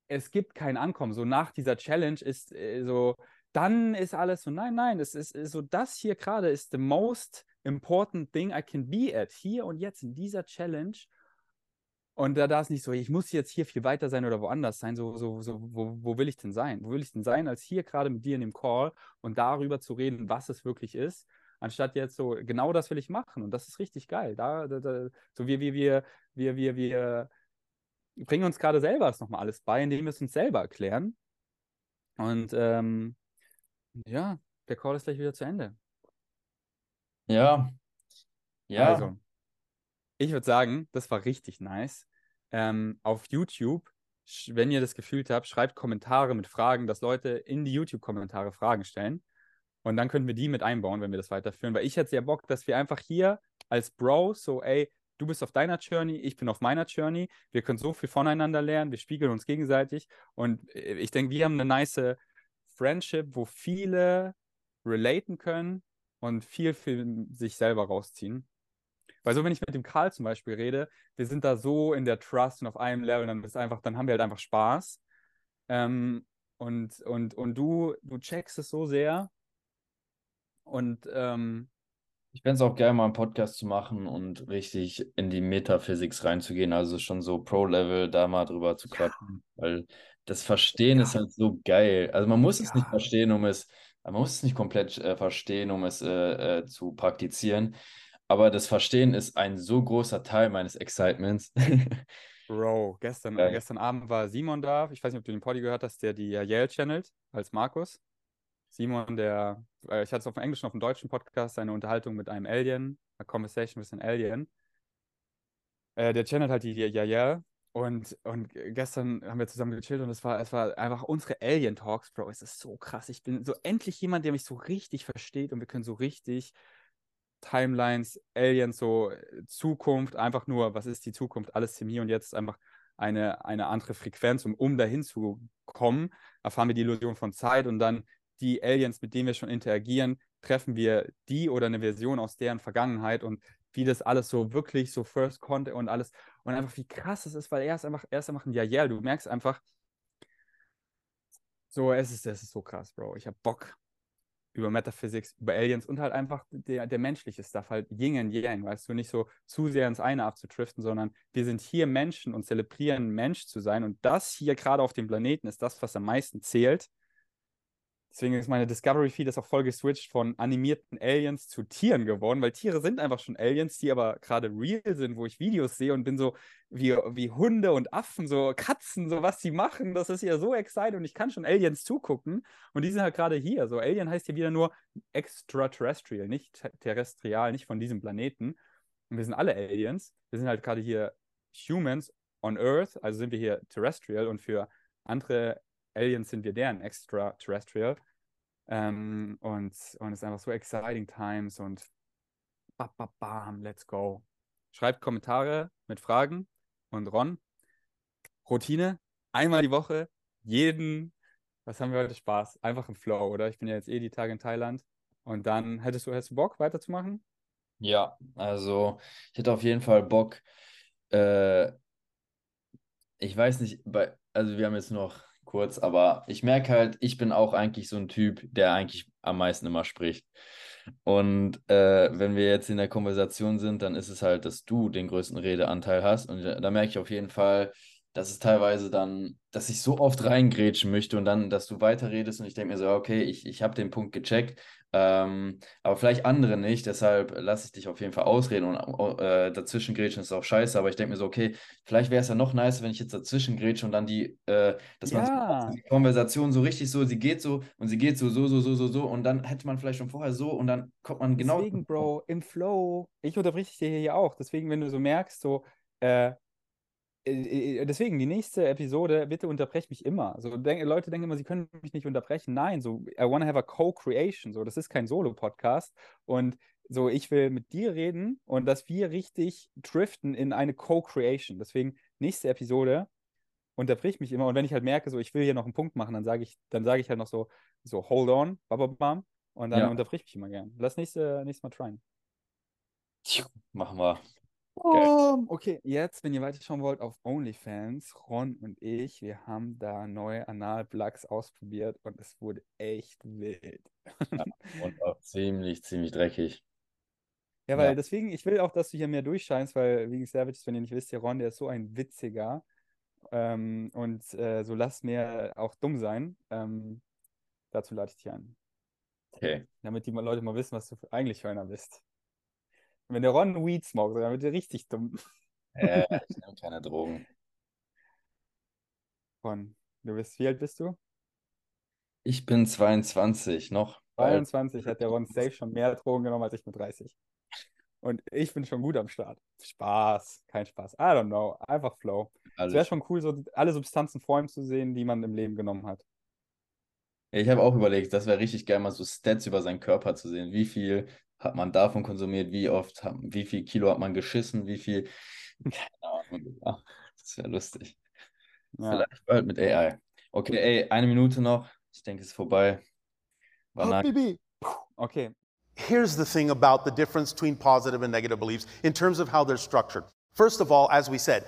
es gibt kein Ankommen. So nach dieser Challenge ist äh, so, dann ist alles so, nein, nein, es ist, ist so, das hier gerade ist the most important thing I can be at. Hier und jetzt in dieser Challenge. Und da, da ist nicht so, ich muss jetzt hier viel weiter sein oder woanders sein. So, so, so wo, wo will ich denn sein? Wo will ich denn sein, als hier gerade mit dir in dem Call und darüber zu reden, was es wirklich ist? Anstatt jetzt so, genau das will ich machen und das ist richtig geil. Da, da, da so wir, wir, wir, wir, wir, wir bringen uns gerade selber das nochmal alles bei, indem wir es uns selber erklären. Und ähm, ja, der Call ist gleich wieder zu Ende. Ja. Ja. Also, ich würde sagen, das war richtig nice. Ähm, auf YouTube, wenn ihr das gefühlt habt, schreibt Kommentare mit Fragen, dass Leute in die YouTube-Kommentare Fragen stellen. Und dann könnten wir die mit einbauen, wenn wir das weiterführen. Weil ich hätte sehr Bock, dass wir einfach hier als Bros so, ey, du bist auf deiner Journey, ich bin auf meiner Journey. Wir können so viel voneinander lernen, wir spiegeln uns gegenseitig. Und äh, ich denke, wir haben eine nice Friendship, wo viele relaten können und viel für sich selber rausziehen. Weil so, wenn ich mit dem Karl zum Beispiel rede, wir sind da so in der Trust und auf einem Level, dann ist einfach, dann haben wir halt einfach Spaß. Ähm, und, und, und du, du checkst es so sehr und ähm, ich fände es auch geil, mal einen Podcast zu machen und richtig in die Metaphysics reinzugehen, also schon so Pro-Level da mal drüber zu quatschen, ja. weil das Verstehen ja. ist halt so geil. Also man muss ja. es nicht verstehen, um es man muss es nicht komplett äh, verstehen, um es äh, äh, zu praktizieren. Aber das Verstehen ist ein so großer Teil meines Excitements. Bro, gestern, gestern Abend war Simon da. Ich weiß nicht, ob du den Poddy gehört hast, der die Yale channelt als Markus. Simon, der, äh, ich hatte es auf dem Englischen, auf dem deutschen Podcast, eine Unterhaltung mit einem Alien, a Conversation with an Alien. Äh, der channelt halt die Yale. Und, und gestern haben wir zusammen gechillt und es war, es war einfach unsere Alien-Talks, Bro. Es ist so krass. Ich bin so endlich jemand, der mich so richtig versteht und wir können so richtig Timelines, Aliens, so äh, Zukunft, einfach nur, was ist die Zukunft? Alles im Hier und Jetzt, einfach eine, eine andere Frequenz. Und um dahin zu kommen, erfahren wir die Illusion von Zeit und dann die Aliens, mit denen wir schon interagieren, treffen wir die oder eine Version aus deren Vergangenheit und wie das alles so wirklich so First Content und alles und einfach wie krass es ist, weil er ist einfach, er ist einfach ein Jael. Du merkst einfach, so, es ist, es ist so krass, Bro. Ich hab Bock über Metaphysics, über Aliens und halt einfach der, der menschliche Stuff, halt Yin und Yang, weißt du, nicht so zu sehr ins eine abzutriften, sondern wir sind hier Menschen und zelebrieren Mensch zu sein und das hier gerade auf dem Planeten ist das, was am meisten zählt Deswegen ist meine Discovery Feed auch voll geswitcht von animierten Aliens zu Tieren geworden, weil Tiere sind einfach schon Aliens, die aber gerade real sind, wo ich Videos sehe und bin so wie, wie Hunde und Affen, so Katzen, so was sie machen. Das ist ja so excited und ich kann schon Aliens zugucken und die sind halt gerade hier. So Alien heißt hier wieder nur extraterrestrial, nicht terrestrial, nicht von diesem Planeten. Und wir sind alle Aliens. Wir sind halt gerade hier Humans on Earth, also sind wir hier terrestrial und für andere Aliens sind wir deren extraterrestrial. Ähm, und, und es ist einfach so exciting times und bam, bam, bam, let's go. Schreibt Kommentare mit Fragen und Ron. Routine, einmal die Woche, jeden, was haben wir heute Spaß? Einfach im Flow, oder? Ich bin ja jetzt eh die Tage in Thailand. Und dann hättest du, hättest du Bock weiterzumachen? Ja, also ich hätte auf jeden Fall Bock. Äh, ich weiß nicht, bei, also wir haben jetzt noch kurz, aber ich merke halt, ich bin auch eigentlich so ein Typ, der eigentlich am meisten immer spricht. Und äh, wenn wir jetzt in der Konversation sind, dann ist es halt, dass du den größten Redeanteil hast. Und da, da merke ich auf jeden Fall, dass es teilweise dann, dass ich so oft reingrätschen möchte und dann, dass du weiterredest und ich denke mir so, okay, ich, ich habe den Punkt gecheckt, ähm, aber vielleicht andere nicht, deshalb lasse ich dich auf jeden Fall ausreden und äh, dazwischen grätschen ist auch scheiße, aber ich denke mir so, okay, vielleicht wäre es ja noch nice, wenn ich jetzt dazwischen grätsche und dann die, äh, dass man Ja. so, die Konversation so richtig so, sie geht so und sie geht so, so, so, so, so, so und dann hätte man vielleicht schon vorher so und dann kommt man genau. Deswegen, Bro, im Flow. Ich unterbreche dich hier auch. Deswegen, wenn du so merkst, so, äh, deswegen, die nächste Episode, bitte unterbrech mich immer. So, denk, Leute denken immer, sie können mich nicht unterbrechen. Nein, so, I wanna have a co-creation. So, das ist kein Solo-Podcast. Und so, ich will mit dir reden und dass wir richtig driften in eine Co-Creation. Deswegen, nächste Episode, unterbrich mich immer. Und wenn ich halt merke, so, ich will hier noch einen Punkt machen, dann sage ich, dann sage ich halt noch so, so, hold on, bababam, und dann Ja. unterbrich mich immer gern. Lass nächste, nächstes Mal tryen. Machen wir. Um, okay, jetzt, wenn ihr weiterschauen wollt, auf OnlyFans, Ron und ich, wir haben da neue Analplugs ausprobiert und es wurde echt wild. Und auch ziemlich, ziemlich dreckig. Ja, weil Ja. deswegen, ich will auch, dass du hier mehr durchscheinst, weil wegen Savage, wenn ihr nicht wisst, der Ron, der ist so ein witziger. Ähm, und äh, so lass mehr auch dumm sein. Ähm, dazu lade ich dich ein. Okay. Damit die Leute mal wissen, was du eigentlich für einer bist. Wenn der Ron Weed smoked, dann wird er richtig dumm. Äh, ich nehme keine Drogen. Ron, du bist, wie alt bist du? Ich bin 22, noch bald. 22 hat der Ron safe schon mehr Drogen genommen als ich mit 30. Und ich bin schon gut am Start. Spaß, kein Spaß. I don't know. Einfach Flow. Es wäre schon cool, so alle Substanzen vor ihm zu sehen, die man im Leben genommen hat. Ich habe auch überlegt, das wäre richtig geil, mal so Stats über seinen Körper zu sehen. Wie viel hat man davon konsumiert? Wie oft, wie viel Kilo hat man geschissen? Wie viel? Keine Ahnung. Ja, das wäre lustig. Ja. Vielleicht bald mit AI. Okay, ey, eine Minute noch. Ich denke, es ist vorbei. War. Okay. Here's the thing about the difference between positive and negative beliefs in terms of how they're structured. First of all, as we said,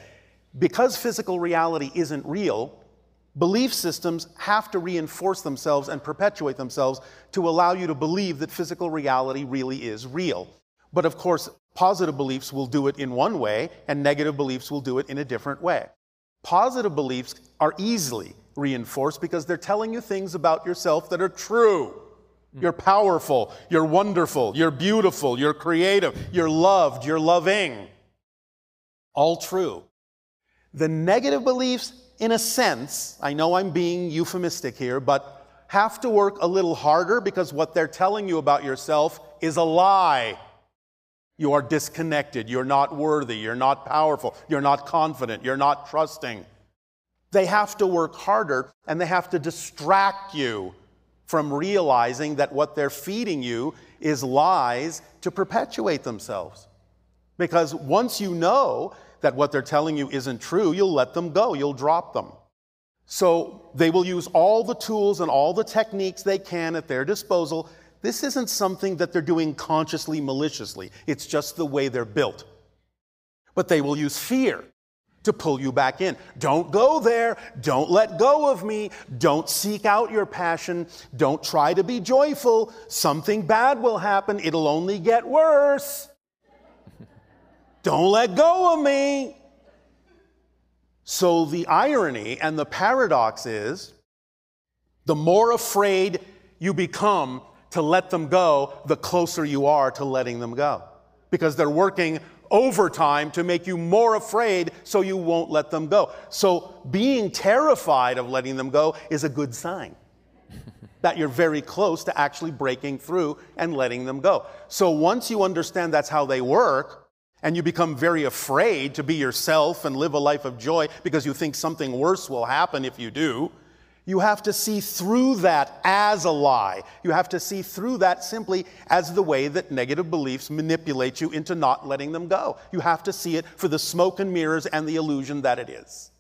because physical reality isn't real, belief systems have to reinforce themselves and perpetuate themselves to allow you to believe that physical reality really is real. But of course, positive beliefs will do it in one way, and negative beliefs will do it in a different way. Positive beliefs are easily reinforced because they're telling you things about yourself that are true. Hmm. You're powerful, you're wonderful, you're beautiful, you're creative, you're loved, you're loving. All true. The negative beliefs, in a sense, I know I'm being euphemistic here, but have to work a little harder because what they're telling you about yourself is a lie. You are disconnected. You're not worthy. You're not powerful. You're not confident. You're not trusting. They have to work harder and they have to distract you from realizing that what they're feeding you is lies to perpetuate themselves. Because once you know that what they're telling you isn't true, you'll let them go, you'll drop them. So they will use all the tools and all the techniques they can at their disposal. This isn't something that they're doing consciously, maliciously, it's just the way they're built. But they will use fear to pull you back in. Don't go there. Don't let go of me. Don't seek out your passion. Don't try to be joyful. Something bad will happen. It'll only get worse. Don't let go of me. So the irony and the paradox is the more afraid you become to let them go, the closer you are to letting them go. Because they're working overtime to make you more afraid so you won't let them go. So being terrified of letting them go is a good sign that you're very close to actually breaking through and letting them go. So once you understand that's how they work, and you become very afraid to be yourself and live a life of joy because you think something worse will happen if you do, you have to see through that as a lie. You have to see through that simply as the way that negative beliefs manipulate you into not letting them go. You have to see it for the smoke and mirrors and the illusion that it is.